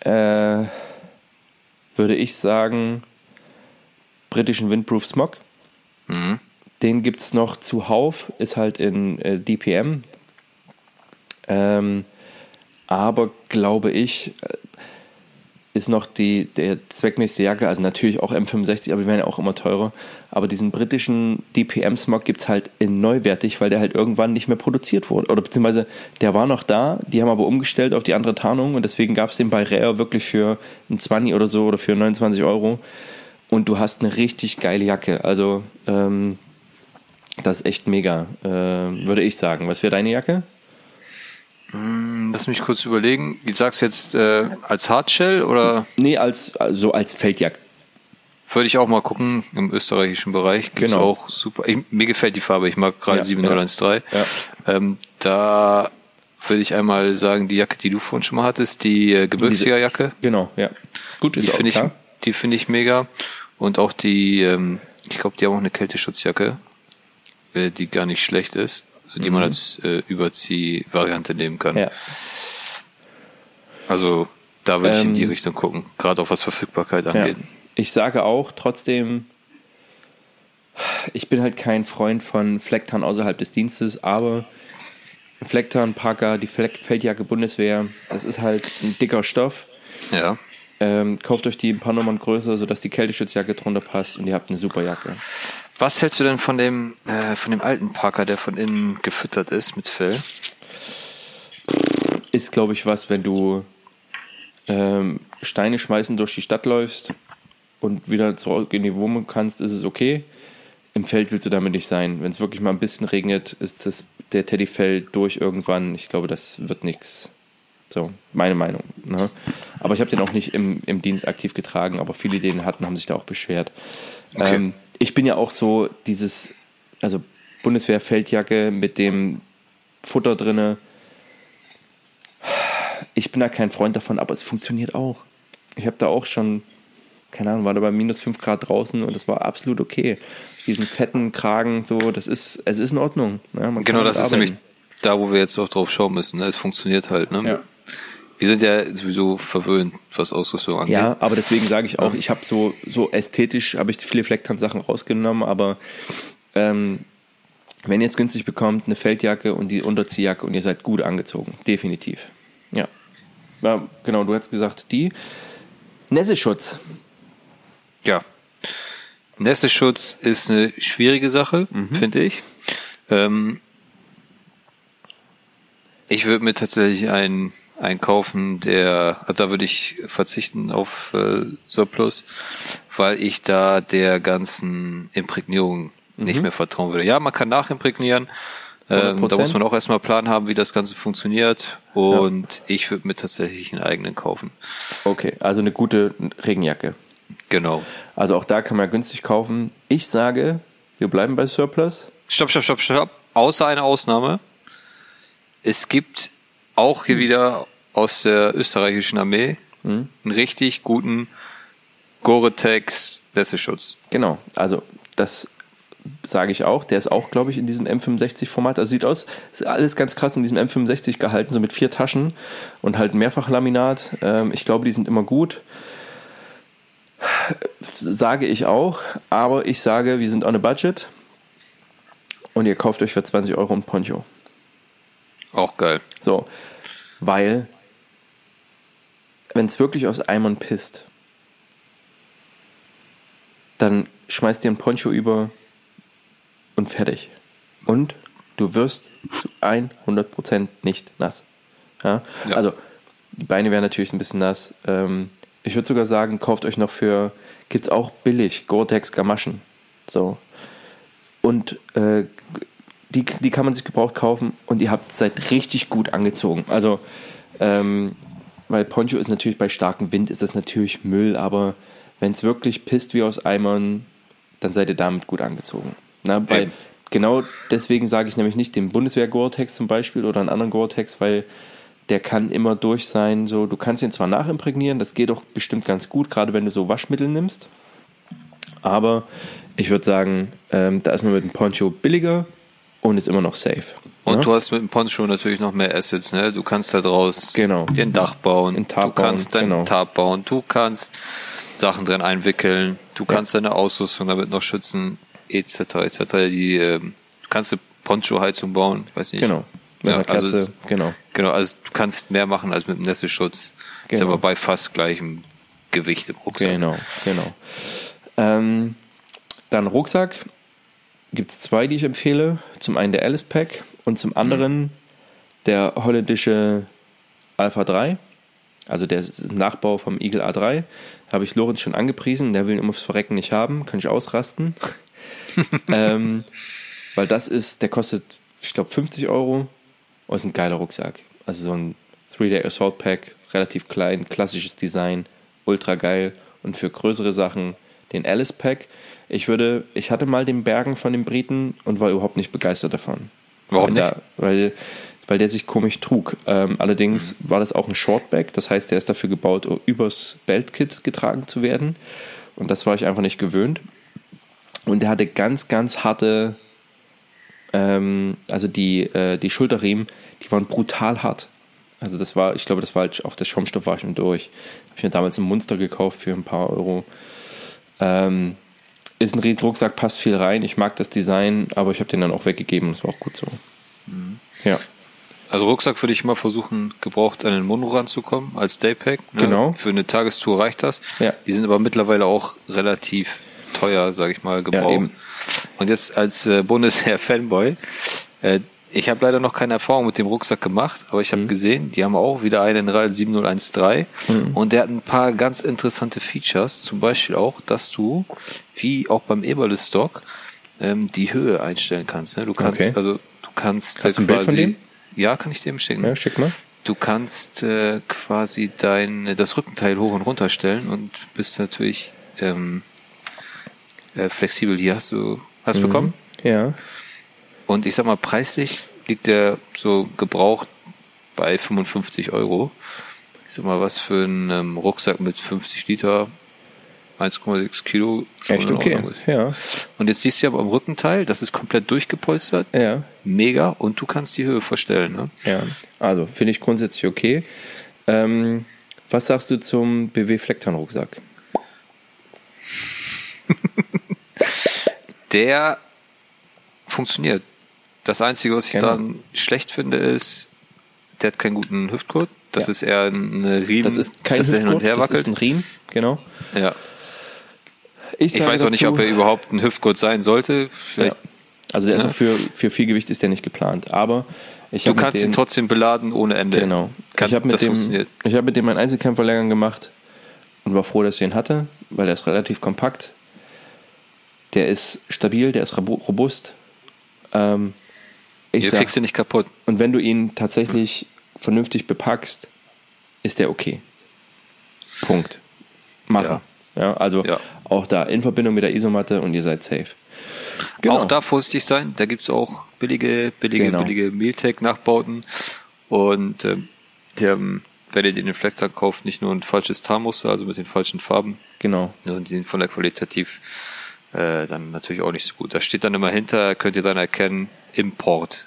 äh, würde ich sagen britischen Windproof Smog. Mhm. Den gibt es noch zuhauf, ist halt in äh, DPM. Ähm, aber glaube ich, äh, ist noch die, der zweckmäßige Jacke, also natürlich auch M65, aber die werden ja auch immer teurer. Aber diesen britischen DPM-Smog gibt es halt in neuwertig, weil der halt irgendwann nicht mehr produziert wurde. Oder beziehungsweise der war noch da, die haben aber umgestellt auf die andere Tarnung und deswegen gab es den bei Rare wirklich für ein 20 oder so oder für 29 Euro. Und du hast eine richtig geile Jacke. Also, ähm, das ist echt mega, äh, würde ich sagen. Was wäre deine Jacke? Hm, lass mich kurz überlegen. Wie sagst du jetzt äh, als Hardshell oder? Nee, als also als Feldjagd. Würde ich auch mal gucken im österreichischen Bereich. Gibt's genau. auch super. Ich, mir gefällt die Farbe. Ich mag gerade ja, 7013. Ja. Ähm, da würde ich einmal sagen, die Jacke, die du vorhin schon mal hattest, die äh, Gebirgsjägerjacke. Genau, ja. Gut, die finde ich, die finde ich mega. Und auch die, ähm, ich glaube, die haben auch eine Kälteschutzjacke, äh, die gar nicht schlecht ist also die mhm. man als äh, Überziehvariante nehmen kann. Ja. Also da würde ich in die ähm, Richtung gucken, gerade auch was Verfügbarkeit angeht. Ja. Ich sage auch trotzdem, ich bin halt kein Freund von Flecktarn außerhalb des Dienstes, aber Flecktarn, Parker, die Feldjacke Bundeswehr, das ist halt ein dicker Stoff. Ja. Ähm, kauft euch die ein paar Nummern größer, sodass die Kälteschutzjacke drunter passt und ihr habt eine super Jacke. Was hältst du denn von dem, äh, von dem alten Parker, der von innen gefüttert ist mit Fell? Ist, glaube ich, was, wenn du ähm, Steine schmeißen durch die Stadt läufst und wieder zurück in die Wohnung kannst, ist es okay. im Feld willst du damit nicht sein. Wenn es wirklich mal ein bisschen regnet, ist das, der Teddyfell durch irgendwann. Ich glaube, das wird nichts. So, meine Meinung. Ne? Aber ich habe den auch nicht im, im Dienst aktiv getragen, aber viele, die den hatten, haben sich da auch beschwert. Okay. Ähm, ich bin ja auch so dieses, also Bundeswehr-Feldjacke mit dem Futter drinne. Ich bin da kein Freund davon, aber es funktioniert auch. Ich habe da auch schon, keine Ahnung, war da bei minus 5 Grad draußen und das war absolut okay. Diesen fetten Kragen, so, das ist, es ist in Ordnung. Ja, genau, das ist nämlich da, wo wir jetzt auch drauf schauen müssen. Ne? Es funktioniert halt. Ne? Ja. Wir sind ja sowieso verwöhnt, was Ausrüstung angeht. Ja, aber deswegen sage ich auch, ich habe so, so ästhetisch, habe ich viele Flecktarn-Sachen rausgenommen, aber ähm, wenn ihr es günstig bekommt, eine Feldjacke und die Unterziehjacke und ihr seid gut angezogen. Definitiv. Ja. ja genau, du hast gesagt, die Nässeschutz. Ja. Nässeschutz ist eine schwierige Sache, mhm. finde ich. Ähm, ich würde mir tatsächlich einen, einen kaufen, der, also da würde ich verzichten auf äh, Surplus, weil ich da der ganzen Imprägnierung mhm. nicht mehr vertrauen würde. Ja, man kann nachimprägnieren. Ähm, da muss man auch erstmal Plan haben, wie das Ganze funktioniert. Und ja. ich würde mir tatsächlich einen eigenen kaufen. Okay, also eine gute Regenjacke. Genau. Also auch da kann man günstig kaufen. Ich sage, wir bleiben bei Surplus. Stopp, stopp, stopp, stopp. Außer eine Ausnahme. Es gibt auch hier wieder aus der österreichischen Armee mhm. einen richtig guten Gore-Tex Wäscheschutz. Genau, also das sage ich auch. Der ist auch, glaube ich, in diesem M65-Format. Also sieht aus, ist alles ganz krass in diesem M65 gehalten, so mit vier Taschen und halt Mehrfachlaminat. Ähm, ich glaube, die sind immer gut. Sage ich auch, aber ich sage, wir sind on a budget und ihr kauft euch für 20 Euro ein Poncho. Auch geil. So, weil, wenn es wirklich aus Eimern pisst, dann schmeißt dir ein Poncho über und fertig. Und du wirst zu 100% nicht nass. Ja? ja? Also, die Beine wären natürlich ein bisschen nass. Ähm, ich würde sogar sagen, kauft euch noch für, gibt es auch billig, Gore-Tex Gamaschen. So. Und äh, die, die kann man sich gebraucht kaufen und ihr habt seid richtig gut angezogen. Also, ähm, weil Poncho ist natürlich bei starkem Wind ist das natürlich Müll, aber wenn es wirklich pisst wie aus Eimern, dann seid ihr damit gut angezogen. Na, weil ja. genau deswegen sage ich nämlich nicht den Bundeswehr Gore-Tex zum Beispiel oder einen anderen Gore-Tex, weil der kann immer durch sein. So, du kannst ihn zwar nachimprägnieren, das geht auch bestimmt ganz gut, gerade wenn du so Waschmittel nimmst. Aber ich würde sagen, ähm, da ist man mit dem Poncho billiger, und ist immer noch safe. Und ne? du hast mit dem Poncho natürlich noch mehr Assets, ne? Du kannst da draus genau. dir ein Dach bauen, du bauen, kannst dein genau. Tarp bauen, du kannst Sachen drin einwickeln, du ja. kannst deine Ausrüstung damit noch schützen, etc. etc. Die, ähm, du kannst eine Poncho-Heizung bauen, weiß nicht. Genau. Mit ja, Kerze, also genau. Genau, also du kannst mehr machen als mit dem Nässeschutz. Genau. Ist aber bei fast gleichem Gewicht im Rucksack. Genau, genau. Ähm, dann Rucksack gibt es zwei, die ich empfehle. Zum einen der Alice Pack und zum anderen mhm. der holländische Alpha 3. Also der Nachbau vom Eagle A3. Habe ich Lorenz schon angepriesen. Der will ihn aufs Verrecken nicht haben. Kann ich ausrasten. ähm, weil das ist, der kostet, ich glaube, 50 Euro. Und ist ein geiler Rucksack. Also so ein 3-Day Assault Pack. Relativ klein, klassisches Design. Ultra geil. Und für größere Sachen den Alice Pack. Ich würde, ich hatte mal den Bergen von den Briten und war überhaupt nicht begeistert davon. Warum weil nicht? Da, weil, weil der sich komisch trug. Ähm, allerdings mhm. war das auch ein Shortback, das heißt, der ist dafür gebaut, übers Beltkit getragen zu werden. Und das war ich einfach nicht gewöhnt. Und der hatte ganz, ganz harte, ähm, also die, äh, die Schulterriemen, die waren brutal hart. Also das war, ich glaube, das war halt auch der Schaumstoff war schon durch. Habe ich mir damals ein Monster gekauft für ein paar Euro. Ähm, ist ein riesen Rucksack, passt viel rein. Ich mag das Design, aber ich habe den dann auch weggegeben. Das war auch gut so. Mhm. Ja. Also Rucksack würde ich mal versuchen, gebraucht an den Mono ranzukommen als Daypack. Ne? Genau. Für eine Tagestour reicht das. Ja. Die sind aber mittlerweile auch relativ teuer, sage ich mal, gebraucht. Ja, Und jetzt als äh, Bundesheer-Fanboy, äh, ich habe leider noch keine Erfahrung mit dem Rucksack gemacht, aber ich habe mhm. gesehen, die haben auch wieder einen RAL 7013 mhm. und der hat ein paar ganz interessante Features, zum Beispiel auch, dass du, wie auch beim Eberle Stock, ähm, die Höhe einstellen kannst. Ne? Du kannst, Okay. also du kannst Hast du äh, ein Bild von dem? Ja, kann ich dem schicken. Ja, schick mal. Du kannst äh, quasi dein das Rückenteil hoch und runter stellen und bist natürlich ähm, äh, flexibel. Hier hast du hast du bekommen. Ja. Und ich sag mal, preislich liegt der so gebraucht bei 55 Euro. Ich sag mal, was für ein ähm, Rucksack mit 50 Liter, 1,6 Kilo. schon Echt okay. Ja. Und jetzt siehst du aber am Rückenteil, das ist komplett durchgepolstert. Ja. Mega. Und du kannst die Höhe verstellen. Ne? Ja. Also finde ich grundsätzlich okay. Ähm, was sagst du zum BW Fleckton Rucksack? Der funktioniert. Das Einzige, was ich Genau. daran schlecht finde, ist, der hat keinen guten Hüftgurt. Das Ja. ist eher ein Riemen, Das ist kein dass er hin und her Hüftgurt, das ist wackelt. ein Riemen, genau. Ja. Ich, Ich weiß auch nicht, ob er überhaupt ein Hüftgurt sein sollte. Ja. Also der ist Ja. auch für, für viel Gewicht ist der nicht geplant. Aber ich Du kannst ihn dem- trotzdem beladen ohne Ende. Genau. Kannst, ich habe mit, dem- ich hab mit dem einen Einzelkämpferlehrgang gemacht und war froh, dass ich ihn hatte, weil der ist relativ kompakt. Der ist stabil, der ist robu- robust. Ähm, ich Ihr sag, kriegst ihn nicht kaputt. und wenn du ihn tatsächlich vernünftig bepackst, ist der okay. Punkt. Machen. Ja. also Ja. auch da in Verbindung mit der Isomatte und ihr seid safe. Genau. Auch da vorsichtig sein. Da gibt's auch billige, billige, Genau. billige Mealtech-Nachbauten. Und ähm, haben, wenn ihr den Reflektor kauft, nicht nur ein falsches Tarnmuster, also mit den falschen Farben, Genau. sondern die sind von der qualitativ äh, dann natürlich auch nicht so gut. Da steht dann immer hinter, könnt ihr dann erkennen, Import.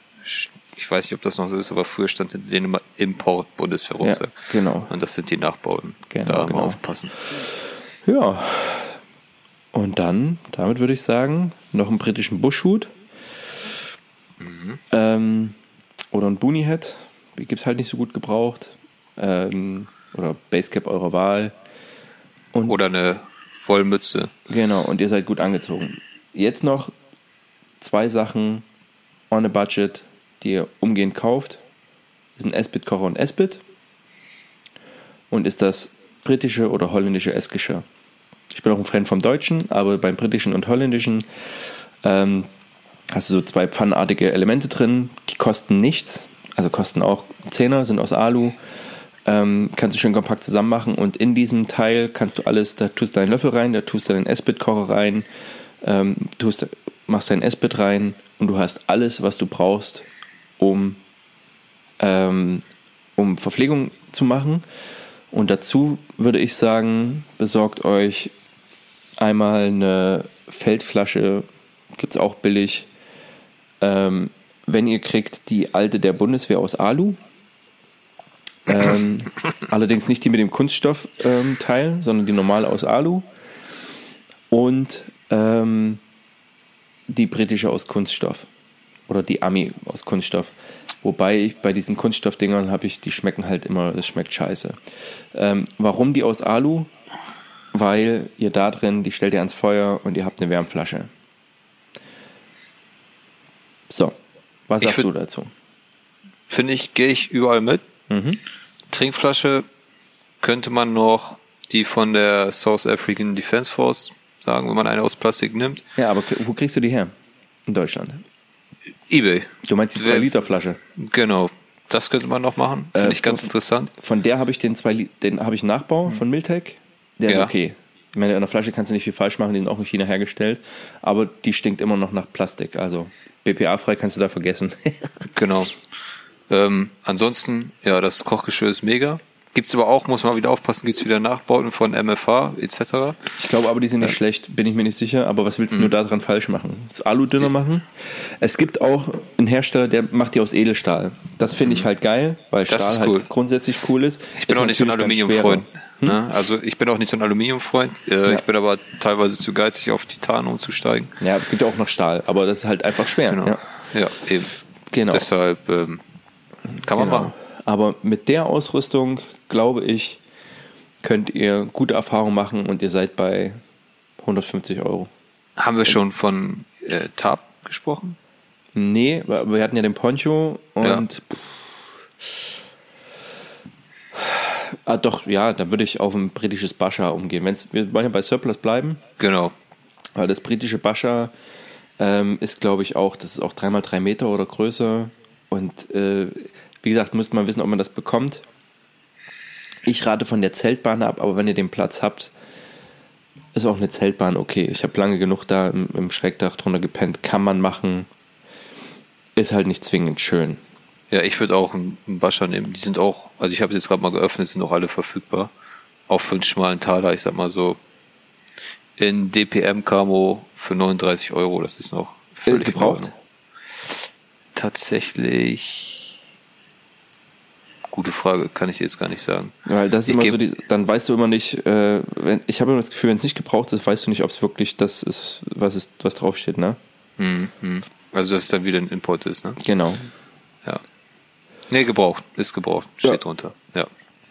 Ich weiß nicht, ob das noch so ist, aber früher stand hinter denen immer Import Bundeswehrrucksack. Ja, genau. Und das sind die Nachbauten. Genau, da genau. aufpassen. Ja. Und dann, damit würde ich sagen, noch einen britischen Bushhut. Ähm, oder ein Boonie Hat. Die gibt es halt nicht so gut gebraucht. Ähm, oder Basecap eurer Wahl. Und Oder eine Vollmütze. Genau, und ihr seid gut angezogen. Jetzt noch zwei Sachen on a budget, die ihr umgehend kauft. Ist ein S-Bit-Kocher und S-Bit. Und ist das britische oder holländische Essgeschirr. Ich bin auch ein Fan vom Deutschen, aber beim britischen und holländischen ähm, hast du so zwei pfannenartige Elemente drin, die kosten nichts, also kosten auch Zehner, sind aus Alu. Ähm, kannst du schön kompakt zusammen machen und in diesem Teil kannst du alles, da tust du deinen Löffel rein, da tust du deinen S-Bit-Kocher rein, ähm, tust, machst dein S-Bit rein und du hast alles, was du brauchst, um, ähm, um Verpflegung zu machen. Und dazu würde ich sagen, besorgt euch einmal eine Feldflasche, gibt es auch billig. Ähm, wenn ihr kriegt, die alte der Bundeswehr aus Alu. Ähm, allerdings nicht die mit dem Kunststoffteil, ähm, sondern die normale aus Alu. Und ähm, die britische aus Kunststoff. Oder die Ami aus Kunststoff. Wobei ich bei diesen Kunststoffdingern habe ich, die schmecken halt immer, das schmeckt scheiße. Ähm, warum die aus Alu? Weil ihr da drin, die stellt ihr ans Feuer und ihr habt eine Wärmflasche. So, was Ich sagst du dazu? Finde ich, gehe ich überall mit. Mhm. Trinkflasche könnte man noch die von der South African Defense Force sagen, wenn man eine aus Plastik nimmt. Ja, aber wo kriegst du die her? In Deutschland. Ebay. Du meinst die Wer- 2-Liter-Flasche? Genau. Das könnte man noch machen. Finde Äh, ich ganz von- interessant. Von der habe ich den zwei, den habe ich einen Nachbau von Miltec. Der ist Ja. okay. Ich meine, in der Flasche kannst du nicht viel falsch machen, die sind auch in China hergestellt, aber die stinkt immer noch nach Plastik. Also BPA-frei kannst du da vergessen. Genau. Ähm, ansonsten, ja, das Kochgeschirr ist mega. Gibt's aber auch, muss man wieder aufpassen, gibt's wieder Nachbauten von MFH etc. Ich glaube aber, die sind nicht schlecht, bin ich mir nicht sicher. Aber was willst du Mhm. nur daran falsch machen? Das Alu dünner machen? Es gibt auch einen Hersteller, der macht die aus Edelstahl. Das finde ich halt geil, weil Mhm. Das Stahl ist cool. halt grundsätzlich cool ist. Ich bin Ist auch nicht so ein Aluminiumfreund. schwerer. Ne? Also ich bin auch nicht so ein Aluminiumfreund. Äh, Ja. Ich bin aber teilweise zu geizig, auf Titan umzusteigen. Ja, es gibt ja auch noch Stahl, aber das ist halt einfach schwer. Genau. Ja. Ja, eben. Genau. Deshalb ähm, kann man Genau. machen. Aber mit der Ausrüstung, glaube ich, könnt ihr gute Erfahrungen machen und ihr seid bei 150 Euro. Haben wir schon von äh, Tab gesprochen? Nee, wir hatten ja den Poncho und. Ja. Ah, doch, ja, da würde ich auf ein britisches Bascha umgehen. Wenn's, wir wollen ja bei Surplus bleiben, Genau. weil das britische Bascha Ähm, ist, glaube ich, auch, das ist auch dreimal drei Meter oder größer. Und äh, wie gesagt, müsste man wissen, ob man das bekommt. Ich rate von der Zeltbahn ab, aber wenn ihr den Platz habt, ist auch eine Zeltbahn okay. Ich habe lange genug da im, im Schrägdach drunter gepennt. Kann man machen. Ist halt nicht zwingend schön. Ja, ich würde auch einen Bascher nehmen. Die sind auch, also ich habe jetzt gerade mal geöffnet, sind auch alle verfügbar. Auch für einen schmalen Taler, ich sag mal so. In DPM Camo für 39 Euro, das ist noch völlig Äh, gebraucht? Tatsächlich. Gute Frage, kann ich jetzt gar nicht sagen. Weil das ist Ich immer so, die, dann weißt du immer nicht, äh, wenn, ich habe immer das Gefühl, wenn es nicht gebraucht ist, weißt du nicht, ob es wirklich das ist, was, ist, was draufsteht, ne? Hm, hm. Also, dass es dann wieder ein Import ist, ne? Genau. Ja. Nee, gebraucht. Ist gebraucht. Steht Ja. drunter. Ja.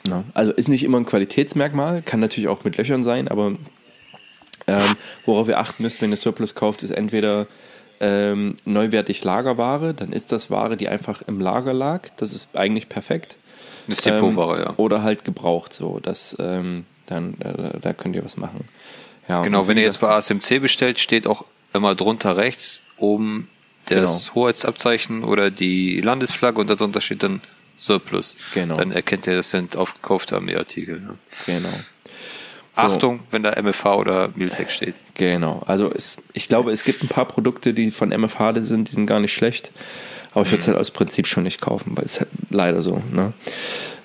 Ja. Also ist nicht immer ein Qualitätsmerkmal, kann natürlich auch mit Löchern sein, aber ähm, worauf ihr achten müsst, wenn ihr Surplus kauft, ist entweder ähm, neuwertig Lagerware, dann ist das Ware, die einfach im Lager lag, das ist eigentlich perfekt. Das Depotware, ähm, ja. Oder halt gebraucht so, das, ähm, dann, äh, da könnt ihr was machen. Ja, Genau, wenn ihr jetzt bei ASMC bestellt, steht auch immer drunter rechts oben das Genau. Hoheitsabzeichen oder die Landesflagge und darunter steht dann Surplus. Genau. Dann erkennt ihr, das sind aufgekaufte Armeeartikel. Ne? Genau. Achtung, wenn da MFH oder Miltech steht. Genau, also es, ich glaube, es gibt ein paar Produkte, die von MFH sind, die sind gar nicht schlecht. Aber ich würde es halt aus Prinzip schon nicht kaufen, weil es halt leider so. Ne?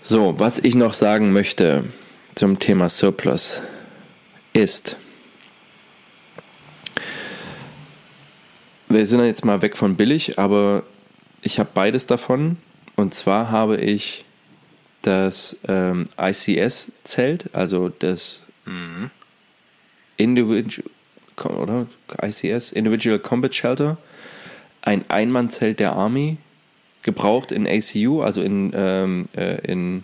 So, was ich noch sagen möchte zum Thema Surplus ist, wir sind jetzt mal weg von billig, aber ich habe beides davon. Und zwar habe ich das ähm, ICS-Zelt, also das Individual, oder? ICS, Individual Combat Shelter, ein Einmannzelt der Army, gebraucht in ACU, also in, ähm, äh, in,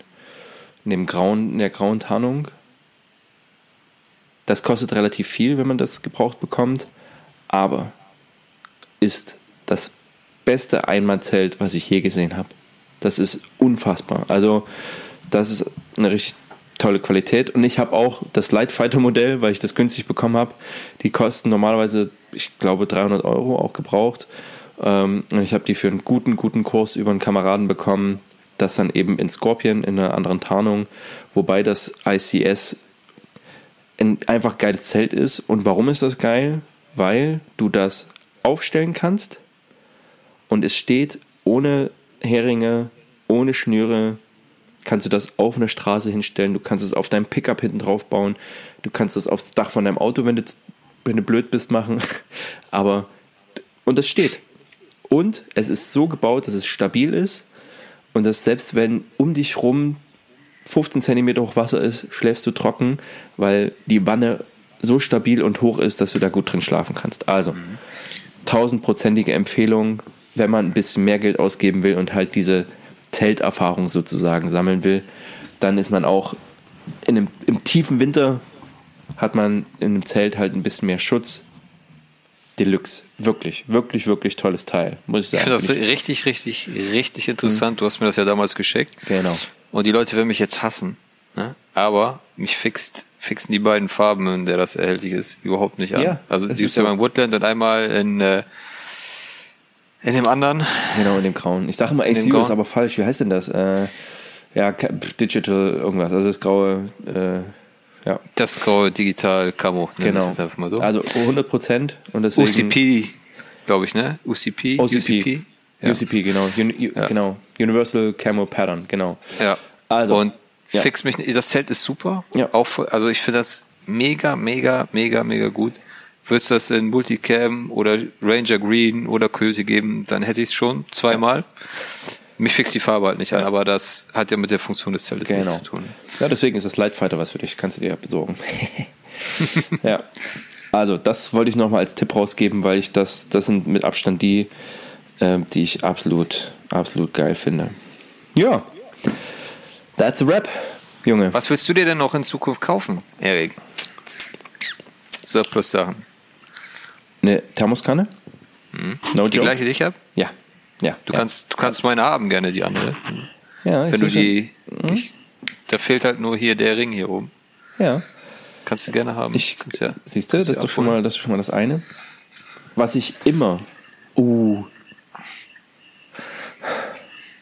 in, dem grauen, in der grauen Tarnung. Das kostet relativ viel, wenn man das gebraucht bekommt, aber ist das beste Einmannzelt, was ich je gesehen habe. Das ist unfassbar. Also, das ist eine richtig tolle Qualität. Und ich habe auch das Lightfighter Modell, weil ich das günstig bekommen habe. Die kosten normalerweise, ich glaube, 300 Euro auch gebraucht. Ähm, und ich habe die für einen guten, guten Kurs über einen Kameraden bekommen. Das dann eben in Scorpion, in einer anderen Tarnung. Wobei das ICS ein einfach geiles Zelt ist. Und warum ist das geil? Weil du das aufstellen kannst und es steht ohne Heringe, ohne Schnüre, kannst du das auf eine Straße hinstellen, du kannst es auf deinem Pickup hinten drauf bauen, du kannst es aufs Dach von deinem Auto, wenn du, wenn du blöd bist, machen. Aber, und es steht. Und es ist so gebaut, dass es stabil ist und dass selbst wenn um dich rum 15 cm hoch Wasser ist, schläfst du trocken, weil die Wanne so stabil und hoch ist, dass du da gut drin schlafen kannst. Also, tausendprozentige Empfehlung, wenn man ein bisschen mehr Geld ausgeben will und halt diese Zelterfahrung sozusagen sammeln will, dann ist man auch in einem, im tiefen Winter hat man in einem Zelt halt ein bisschen mehr Schutz. Deluxe. Wirklich, wirklich, wirklich tolles Teil, muss ich Ich sagen. finde das richtig, richtig, richtig interessant. Du hast mir das ja damals geschickt. Genau. Und die Leute werden mich jetzt hassen. Ne? Aber mich fixt, fixen die beiden Farben, in der das erhältlich ist, überhaupt nicht an. Ja, also die ist ja beim Woodland und einmal in, äh, in dem anderen. Genau, in dem Grauen. Ich sage immer ACU ist aber falsch. Wie heißt denn das? Äh, ja, Digital irgendwas. Also das graue, äh, ja, Das graue Digital Camo. wir genau. es jetzt einfach mal so. Also 100 Prozent und deswegen UCP, glaube ich, ne? UCP? OCP. Ja. UCP, genau. Uni, U- Ja. genau. Universal Camo Pattern, genau. Ja. Also, und ja. fix mich nicht. Das Zelt ist super. Ja. Auch, also ich finde das mega, mega, mega, mega gut. Würdest du das in Multicam oder Ranger Green oder Coyote geben, dann hätte ich es schon zweimal. Mich fixt die Farbe halt nicht an, aber das hat ja mit der Funktion des Zeltes nichts Genau. zu tun. Ja, deswegen ist das Lightfighter was für dich. Kannst du dir besorgen. ja. Also, das wollte ich nochmal als Tipp rausgeben, weil ich das, das sind mit Abstand die, äh, die ich absolut, absolut geil finde. Ja. That's a wrap, Junge. Was willst du dir denn noch in Zukunft kaufen, Erik? Surplus-Sachen. Eine Thermoskanne? No Die joke. gleiche, die ich habe? Ja. Ja. Du ja. kannst, du kannst meine haben, gerne die andere. ja, ich Wenn du seh schon. die, ich, da fehlt halt nur hier der Ring hier oben. Ja. Kannst du gerne haben. Ich, kannst ja, siehst du, das ist schon mal, das ist schon mal das eine. was ich immer. Uh.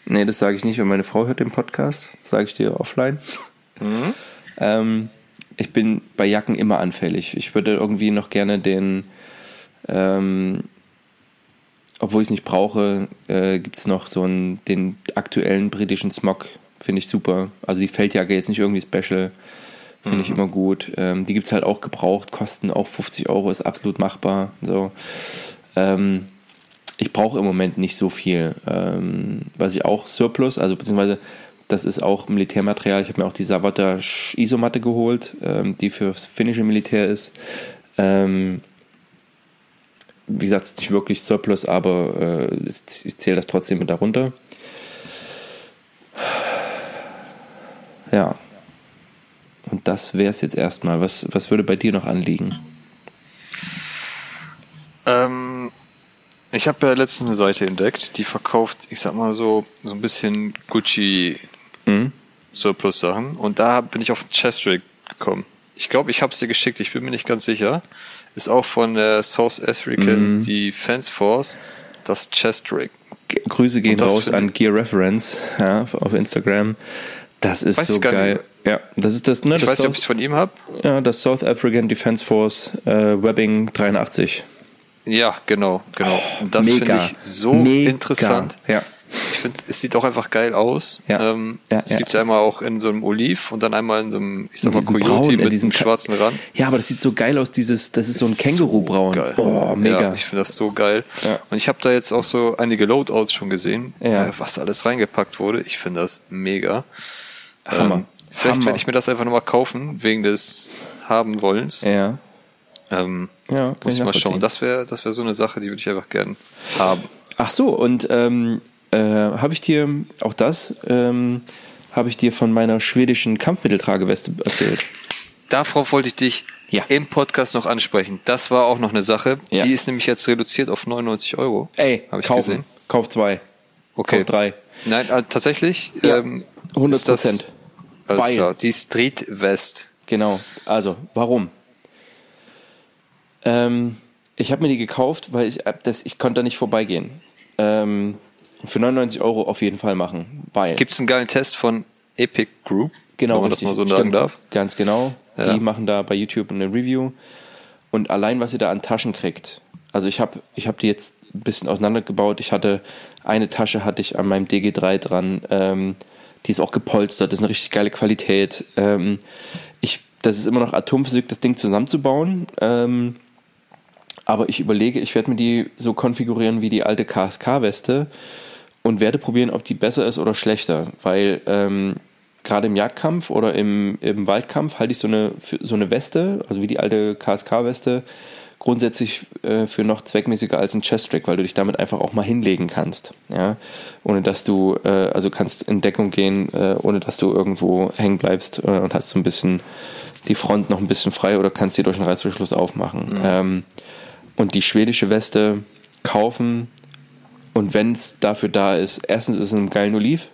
Nee, das sage ich nicht, wenn meine Frau hört den Podcast. Sage ich dir offline. Mhm. ähm, ich bin bei Jacken immer anfällig. Ich würde irgendwie noch gerne den, ähm, obwohl ich es nicht brauche, äh, gibt es noch so einen, den aktuellen britischen Smog. Finde ich super. Also die Feldjacke jetzt nicht irgendwie special. Finde mhm. ich immer gut. Ähm, die gibt es halt auch gebraucht, kosten auch 50 Euro, ist absolut machbar. So. Ähm, ich brauche im Moment nicht so viel. Ähm, was ich auch Surplus, also beziehungsweise das ist auch Militärmaterial. Ich habe mir auch die Savotta Isomatte geholt, ähm, die fürs finnische Militär ist. Ähm, wie gesagt, es ist nicht wirklich Surplus, aber äh, ich zähle das trotzdem mit darunter. Ja. Und das wäre es jetzt erstmal. Was, was würde bei dir noch anliegen? Ähm, ich habe ja letztens eine Seite entdeckt, die verkauft, ich sag mal so, so ein bisschen Gucci mhm. Surplus-Sachen. Und da bin ich auf Chestrick gekommen. Ich glaube, ich habe es dir geschickt, ich bin mir nicht ganz sicher. Ist auch von der South African mhm. Defense Force, das Chestrick. Grüße gehen raus an Gear Reference ja, auf Instagram. Das ist Weiß so geil. Ja, das ist das, ne? Ich das weiß nicht, ob ich es von ihm habe. Ja, das South African Defense Force äh, Webbing 83. Ja, genau, genau. Und das finde ich so mega. interessant. Ja. Ich finde, es sieht auch einfach geil aus. Ja. Ähm, ja, es ja. gibt ja einmal auch in so einem Oliv und dann einmal in so einem, ich sag mal, Coyote Braun, mit diesem schwarzen Rand. Ja, aber das sieht so geil aus, dieses, das ist so ein Känguru-Braun. So oh, mega. Ja, ich finde das so geil. Und ich habe da jetzt auch so einige Loadouts schon gesehen, äh, was da alles reingepackt wurde. Ich finde das mega. Hammer. Ähm, vielleicht werde ich mir das einfach nochmal kaufen, wegen des Haben wollens. Ja. Ähm, ja, muss ich mal schauen. Das wäre das wäre so eine Sache, die würde ich einfach gern haben. Ach so, und ähm, äh, habe ich dir auch das, ähm, habe ich dir von meiner schwedischen Kampfmitteltrageweste erzählt. Darauf wollte ich dich ja. im Podcast noch ansprechen. Das war auch noch eine Sache. Ja. Die ist nämlich jetzt reduziert auf 99 Euro. Ey, habe ich kaufen. gesehen. Kauf zwei. Okay. Kauf drei. Nein, äh, tatsächlich. Ja, ähm, 100 Prozent. Alles Weil, klar. Die Street West. Genau. Also, warum? Ähm, ich habe mir die gekauft, weil ich, äh, das, ich konnte da nicht vorbeigehen. Ähm, für 99 Euro auf jeden Fall machen. Gibt es einen geilen Test von Epic Group? Genau, wenn man richtig, das mal so sagen darf. Ganz genau. Ja. Die machen da bei YouTube eine Review. Und allein, was ihr da an Taschen kriegt. Also ich habe ich hab die jetzt ein bisschen auseinandergebaut. Ich hatte eine Tasche hatte ich an meinem DG3 dran. Ähm, die ist auch gepolstert. Das ist eine richtig geile Qualität. Ähm, ich, das ist immer noch Atomphysik, das Ding zusammenzubauen. Ähm, aber ich überlege, ich werde mir die so konfigurieren wie die alte KSK-Weste und werde probieren, ob die besser ist oder schlechter. Weil ähm, gerade im Jagdkampf oder im, im Waldkampf halte ich so eine, so eine Weste, also wie die alte KSK-Weste, grundsätzlich äh, für noch zweckmäßiger als ein Chest-Track, weil du dich damit einfach auch mal hinlegen kannst. Ja? Ohne dass du, äh, also kannst in Deckung gehen, äh, ohne dass du irgendwo hängen bleibst äh, und hast so ein bisschen die Front noch ein bisschen frei oder kannst die durch einen Reißverschluss aufmachen. Mhm. Ähm, und die schwedische Weste kaufen und wenn es dafür da ist, erstens ist es ein geilen Oliv,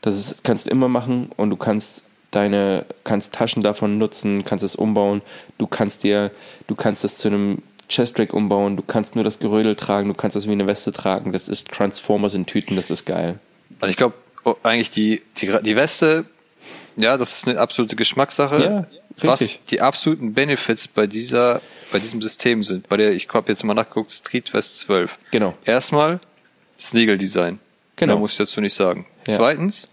das ist, kannst du immer machen und du kannst deine, kannst Taschen davon nutzen, kannst es umbauen, du kannst dir, du kannst es zu einem Chestrack umbauen, du kannst nur das Gerödel tragen, du kannst das wie eine Weste tragen, das ist Transformers in Tüten, das ist geil. Also ich glaube, oh, eigentlich die, die, die Weste, ja, das ist eine absolute Geschmackssache. Ja, was die absoluten Benefits bei dieser bei diesem System sind. Bei der, ich habe jetzt mal nachgeguckt, Street West 12. Genau. Erstmal Snigel Design. Genau. Da muss ich dazu nicht sagen. Ja. Zweitens,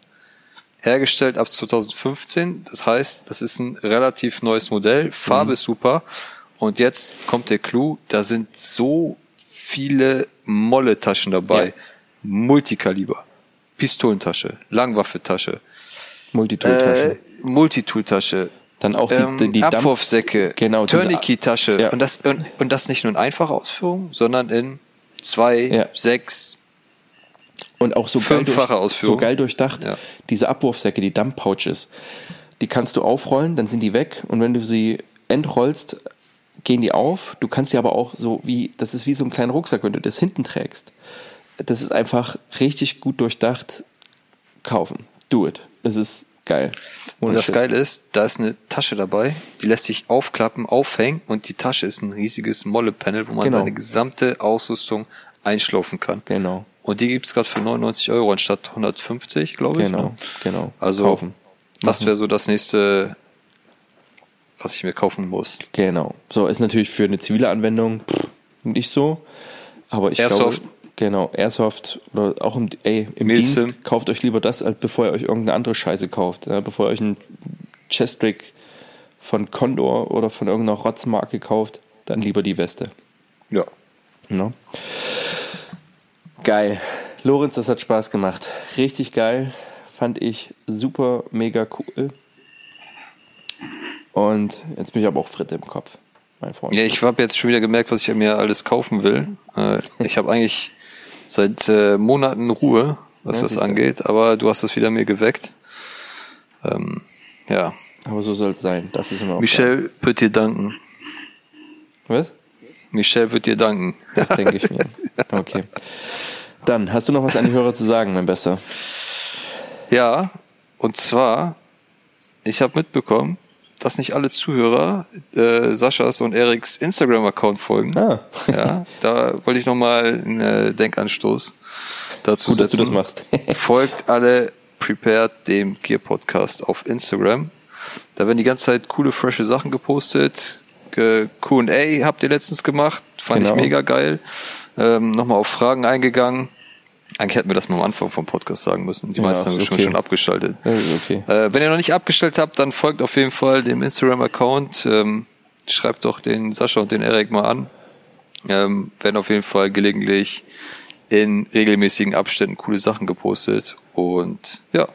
hergestellt ab 2015. Das heißt, das ist ein relativ neues Modell. Farbe mhm. super. Und jetzt kommt der Clou. Da sind so viele Molle-Taschen dabei. Ja. Multikaliber. Pistolentasche, Langwaffetasche, Multitool-Tasche. Äh, Multitool-Tasche, dann auch die, ähm, die, die Abwurfsäcke, genau, Tourniquet-Tasche. Ja. Und, das, und, und das nicht nur in einfacher Ausführung, sondern in zwei, ja. sechs, und auch so geil, durch, so geil durchdacht. Ja. Diese Abwurfsäcke, die Dump Pouches, die kannst du aufrollen, dann sind die weg und wenn du sie entrollst, gehen die auf. Du kannst sie aber auch so wie, das ist wie so ein kleiner Rucksack, wenn du das hinten trägst. Das ist einfach richtig gut durchdacht. Kaufen. Do it. Es ist Geil. Ohne und das Shit. Geile ist, da ist eine Tasche dabei, die lässt sich aufklappen, aufhängen und die Tasche ist ein riesiges Molle-Panel, wo man genau. seine gesamte Ausrüstung einschlaufen kann. Genau. Und die gibt's gerade für 99 Euro anstatt 150, glaube ich. Genau, ne? genau. Also kaufen. das wäre so das nächste, was ich mir kaufen muss. Genau. So, ist natürlich für eine zivile Anwendung nicht so. Aber ich Airsoft. glaube, genau, Airsoft oder auch im, ey, im Dienst, kauft euch lieber das, als bevor ihr euch irgendeine andere Scheiße kauft. Ja, bevor ihr euch einen Chestrick von Condor oder von irgendeiner Rotzmarke kauft, dann lieber die Weste. Ja. No. Geil. Lorenz, das hat Spaß gemacht. Richtig geil. Fand ich super, mega cool. Und jetzt bin ich aber auch Fritte im Kopf mein Freund. Ja, ich habe jetzt schon wieder gemerkt, was ich mir alles kaufen will. Äh, ich habe eigentlich seit äh, Monaten Ruhe, was ja, das angeht, aber du hast es wieder mir geweckt. Ähm, ja. Aber so soll es sein. Dafür sind wir auch Michelle da. wird dir danken. Was? Michelle wird dir danken. Das denke ich mir. Okay. Dann, hast du noch was an die Hörer zu sagen, mein Bester? Ja, und zwar, ich habe mitbekommen, dass nicht alle Zuhörer äh, Saschas und Eriks Instagram-Account folgen. Ah. ja, da wollte ich nochmal einen äh, Denkanstoß dazu Gut, setzen. dass du das machst. Folgt alle Prepared, dem Gear Podcast auf Instagram. Da werden die ganze Zeit coole, frische Sachen gepostet. Q&A habt ihr letztens gemacht. Fand genau. ich mega geil. Ähm, nochmal auf Fragen eingegangen. Eigentlich hätten wir das mal am Anfang vom Podcast sagen müssen. Die ja, meisten haben okay. schon, abgeschaltet. Okay. Äh, wenn ihr noch nicht abgestellt habt, dann folgt auf jeden Fall dem Instagram-Account. Ähm, schreibt doch den Sascha und den Erik mal an. Ähm, werden auf jeden Fall gelegentlich in regelmäßigen Abständen coole Sachen gepostet. Und ja,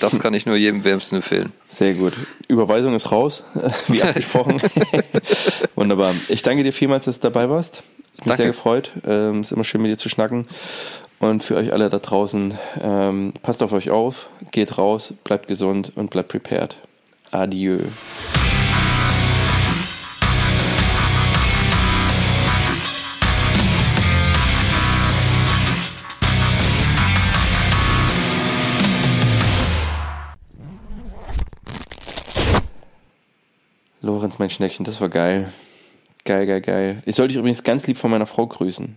das kann ich nur jedem wärmsten empfehlen. Sehr gut. Überweisung ist raus, wie abgesprochen. Wunderbar. Ich danke dir vielmals, dass du dabei warst. Ich bin sehr gefreut. Ähm, ist immer schön mit dir zu schnacken. Und für euch alle da draußen, ähm, passt auf euch auf, geht raus, bleibt gesund und bleibt prepared. Adieu. Lorenz, mein Schneckchen, das war geil. Geil, geil, geil. Ich soll dich übrigens ganz lieb von meiner Frau grüßen.